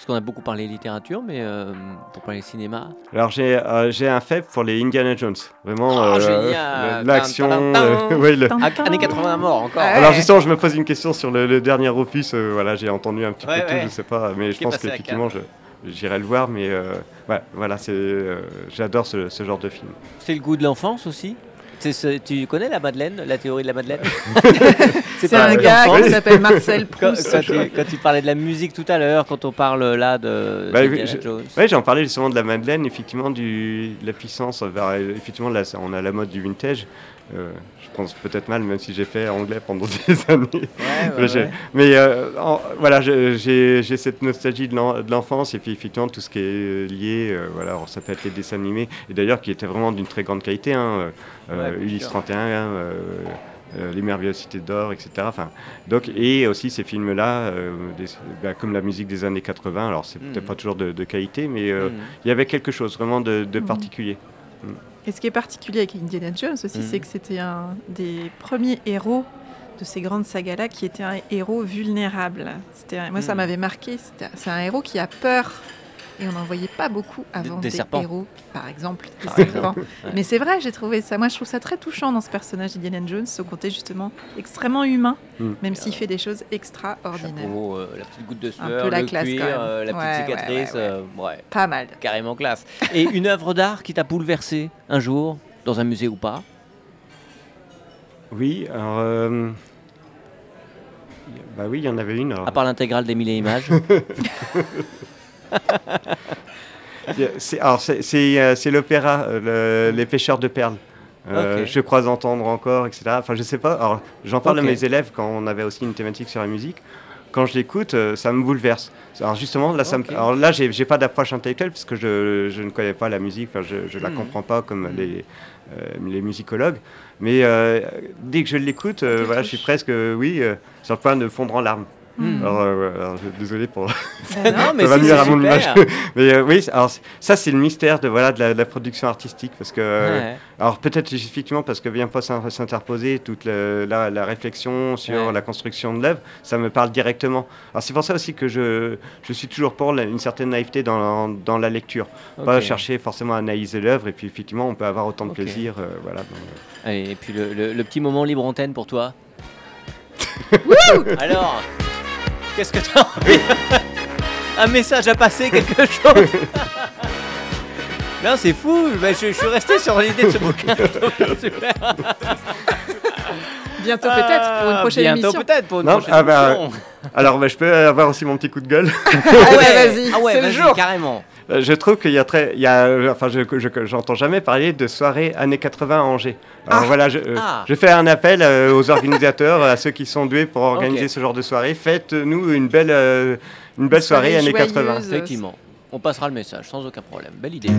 Parce qu'on a beaucoup parlé littérature, mais euh, pour parler cinéma. Alors j'ai euh, j'ai un faible pour les Indiana Jones, vraiment Oh, euh, l'action, euh, ouais, le- années 80 à mort encore. Ouais. Alors justement, je me pose une question sur le, le dernier opus. euh, voilà, j'ai entendu un petit Ouais, peu tout, je sais pas, mais je pense qu'effectivement, je j'irai le voir. Mais euh, ouais, voilà, c'est, euh, j'adore ce, ce genre de film. C'est le goût de l'enfance aussi? Ce- tu connais la Madeleine, la théorie de la Madeleine C'est un gars qui s'appelle Marcel Quand, Proust. quand tu, quand tu parlais de la musique tout à l'heure, quand on parle là de Bah, je- Jones. Ouais, j'en parlais justement de la Madeleine, effectivement, du, de la puissance. vers- effectivement, là, on a la mode du vintage. Euh, prononce peut-être mal, même si j'ai fait anglais pendant des années. Ouais, Mais ouais, euh, en- voilà, j'ai cette nostalgie de l'en- de l'enfance et puis effectivement tout ce qui est lié, euh, voilà, alors, ça peut être les dessins animés, et d'ailleurs qui étaient vraiment d'une très grande qualité, hein, euh, Ouais, Ulysse sûr. 31, euh, euh, Les Merveilleuses Cités d'Or, etc. Enfin, donc, et aussi ces films-là, euh, bah, comme la musique des années 80, alors c'est peut-être Mhm. pas toujours de, de qualité, mais euh, Mhm. il y avait quelque chose vraiment de, de Mhm. particulier. Et ce qui est particulier avec Indiana Jones aussi, Mhm. c'est que c'était un des premiers héros de ces grandes sagas-là qui était un héros vulnérable. C'était Moi, ça Mhm. m'avait marqué. C'est un héros qui a peur. Et on n'en voyait pas beaucoup avant des des, serpents. héros, par exemple, des Par serpents. Ouais. Mais c'est vrai, j'ai trouvé ça. Moi, je trouve ça très touchant dans ce personnage d'Indiana Jones, ce côté justement extrêmement humain, Mhm. même s'il fait des choses extraordinaires. Chapeau, euh, la petite goutte de Un sueur, peu la le classe, cuir, quand même. euh, la petite Ouais, cicatrice, ouais, ouais. euh, ouais, Pas mal. carrément classe. Et une œuvre d'art qui t'a bouleversé un jour, dans un musée ou pas? Oui, alors. euh, bah oui, il y en avait une. alors. À part l'intégrale des mille et images C'est, euh, c'est l'opéra, euh, le- Les pêcheurs de perles. Euh. Je crois entendre encore, etc. Enfin, je sais pas. Alors, j'en parle à mes élèves quand on avait aussi une thématique sur la musique. Quand je l'écoute, euh, ça me bouleverse. Alors justement, là, ça me- Ok. alors là, j'ai, pas d'approche intellectuelle parce que je, je ne connais pas la musique. Enfin, je, je la Mhm. comprends pas comme Mhm. les, euh, les musicologues. Mais dès que je l'écoute, te voilà, je suis presque, oui, sur le point de fondre en larmes. Hmm. Alors, euh, alors, désolé pour. Bah Non, mais ça va si, nuire c'est à mon super. image. Mais euh, oui, alors ça c'est le mystère de voilà de la, de la production artistique parce que euh, Ouais. alors peut-être effectivement parce que vient pas s'in- s'interposer toute la, la réflexion sur Ouais. la construction de l'œuvre, ça me parle directement. Alors c'est pour ça aussi que je, je suis toujours pour la- une certaine naïveté dans, dans la lecture, pas chercher forcément à analyser l'œuvre et puis effectivement on peut avoir autant de plaisir, euh, voilà. Allez, et puis le, le- le petit moment libre antenne pour toi. Alors, qu'est-ce que t'as envie Un message à passer, quelque chose Non, c'est fou, mais je, je suis resté sur l'idée de ce bouquin. Super. Bientôt peut-être pour une Ah, prochaine bientôt émission. peut-être pour une Non, prochaine ah bah, émission. Alors bah, je peux avoir aussi mon petit coup de gueule. Ah ouais, vas-y, ah ouais, c'est le vas-y, jour. carrément. Euh, Je trouve qu'il y a très, il y a, euh, enfin, je, je- j'entends jamais parler de soirée années 80 à Angers. Alors Ah. voilà, je, euh, Ah. je fais un appel euh, aux organisateurs, à ceux qui sont doués pour organiser ce genre de soirée. Faites-nous une belle, euh, une belle soirée, soirée années 80. joyeuse. Effectivement. On passera le message sans aucun problème. Belle idée.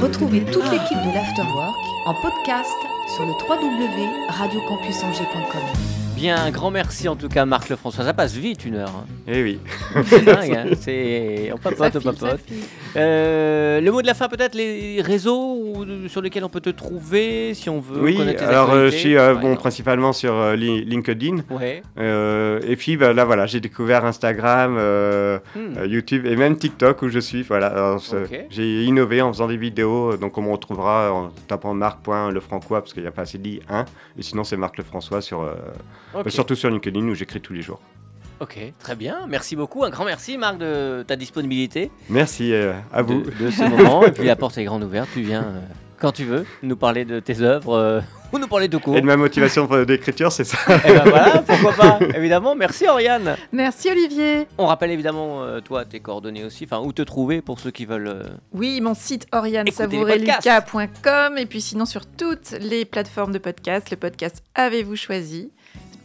Retrouvez toute l'équipe de l'Afterwork en podcast sur le www.radiocampusangers.com. Bien, un grand merci en tout cas, Marc Lefrançois. Ça passe vite une heure. hein. Eh oui. C'est dingue, hein. C'est... On papote, on papote. Euh, le mot de la fin, peut-être les réseaux sur lesquels on peut te trouver si on veut Oui. connaître tes Alors euh, je suis euh, bon principalement sur euh, Li- LinkedIn. Ouais. Euh, et puis bah, là voilà, j'ai découvert Instagram, euh, Hmm. euh, YouTube et même TikTok où je suis. Voilà, Alors, j'ai innové en faisant des vidéos, donc on me retrouvera en tapant marc.lefrançois parce qu'il n'y a pas assez dit un. Et sinon c'est Marc Lefrançois sur, surtout sur LinkedIn où j'écris tous les jours. Ok, très bien. Merci beaucoup. Un grand merci, Marc, de ta disponibilité. Merci euh, à vous. De, de ce moment. Et puis la porte est grande ouverte. Tu viens euh, quand tu veux nous parler de tes œuvres euh, ou nous parler de cours. Et de ma motivation d'écriture, c'est ça. Et ben voilà, pourquoi pas. Évidemment. Merci, Oriane. Merci Olivier. On rappelle évidemment, euh, toi, tes coordonnées aussi. Enfin, où te trouver pour ceux qui veulent. euh, Oui, mon site oriane-savourer-lucas.com et puis sinon sur toutes les plateformes de podcast, le podcast Avez-vous choisi?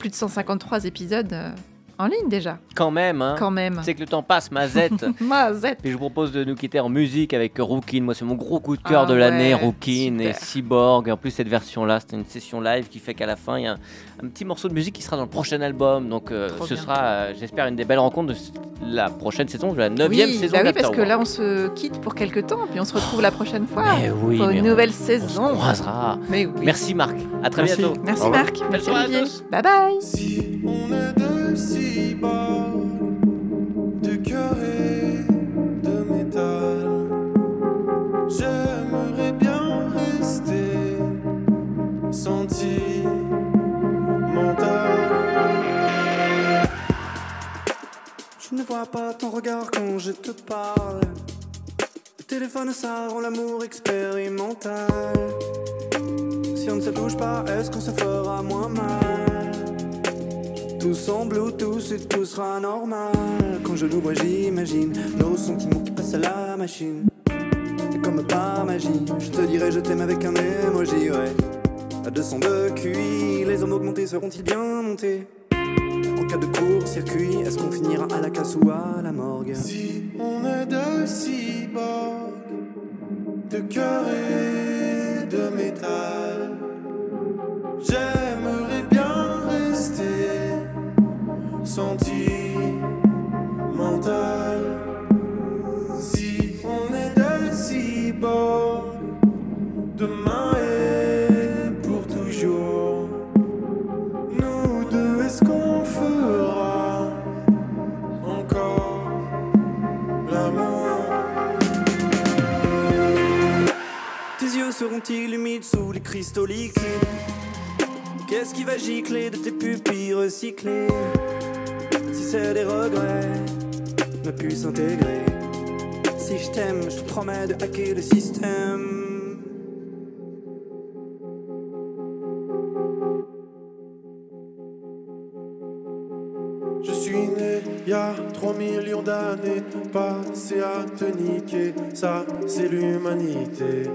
Plus de 153 épisodes euh, en ligne déjà, Quand même, hein. quand même. C'est que le temps passe, Mazette. Mazette. Et je vous propose de nous quitter en musique avec Rookin. Moi, c'est mon gros coup de cœur Ah de l'année, ouais, Rookin et. Cyborg. Et en plus, cette version-là, c'était une session live qui fait qu'à la fin, il y a un, un petit morceau de musique qui sera dans le prochain album. Donc, euh, ce bien. sera, euh, j'espère, une des belles rencontres de la prochaine saison, de la Oui, neuvième saison bah oui, parce que là on se quitte pour quelques temps, puis on se retrouve la prochaine fois Mais oui, pour mais une on- nouvelle on se saison. croisera. Mais oui. Merci, Marc. À très Merci. bientôt. Merci. Marc, merci Olivier. Bye bye. Si on deux cyborgs de cœur et de métal, j'aimerais bien rester sentimental. Je ne vois pas ton regard quand je te parle. Le téléphone, ça rend l'amour expérimental. Si on ne se touche pas, est-ce qu'on se fera moins mal? Tous en Bluetooth et tout sera normal Quand je nous vois j'imagine Nos sentiments qui passent à la machine C'est comme par magie. Je te dirai je t'aime avec un emoji, ouais. À 202 QI, les hommes augmentés seront-ils bien montés? En cas de court-circuit, est-ce qu'on finira à la casse ou à la morgue? Si on est de cyborg, de cœur et de métal, j'aimerais sentimental. Si on est de cyborg, demain et pour toujours, nous deux, est-ce qu'on fera encore l'amour? Tes yeux seront-ils humides sous les cristaux liquides? Qu'est-ce qui va gicler de tes pupilles recyclées? Si c'est des regrets, ne plus s'intégrer. Si je t'aime, je te promets de hacker le système. Je suis né il y a 3 millions d'années, passé à te niquer, ça c'est l'humanité.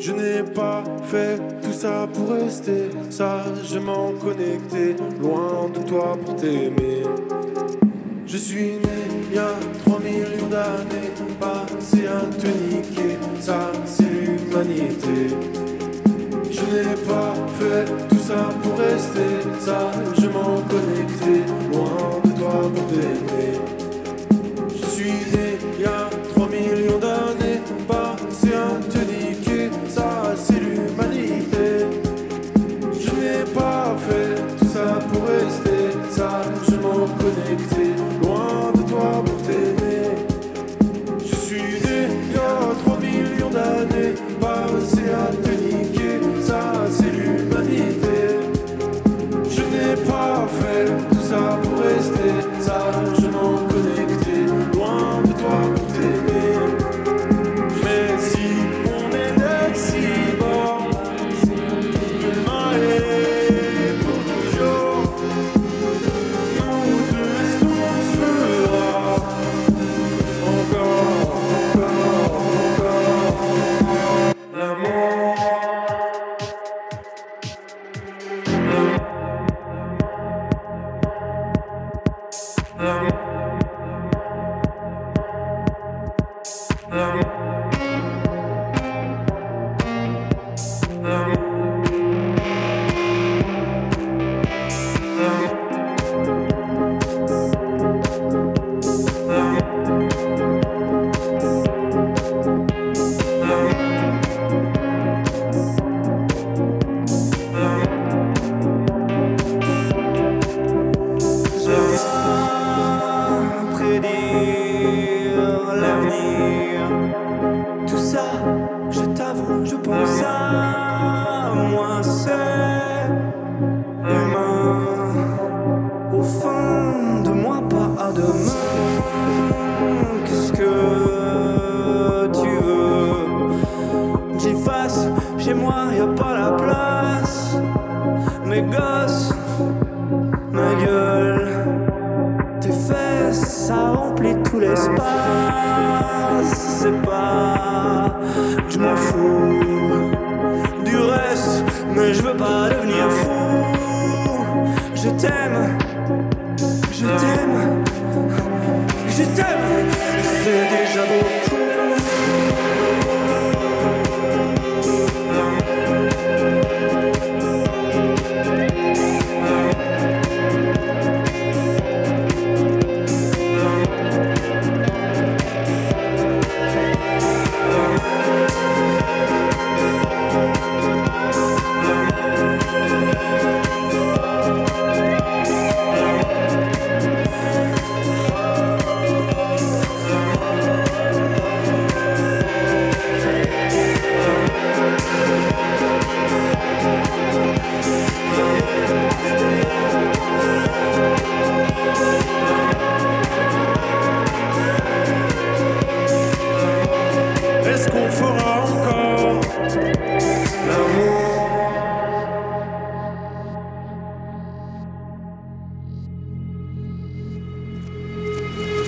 Je n'ai pas fait ça pour rester sagement connecté, loin de toi pour t'aimer. Je suis né il y a 3 millions d'années, passé à te niquer, ça c'est l'humanité. Je n'ai pas fait tout ça pour rester sagement connecté, loin de toi pour t'aimer.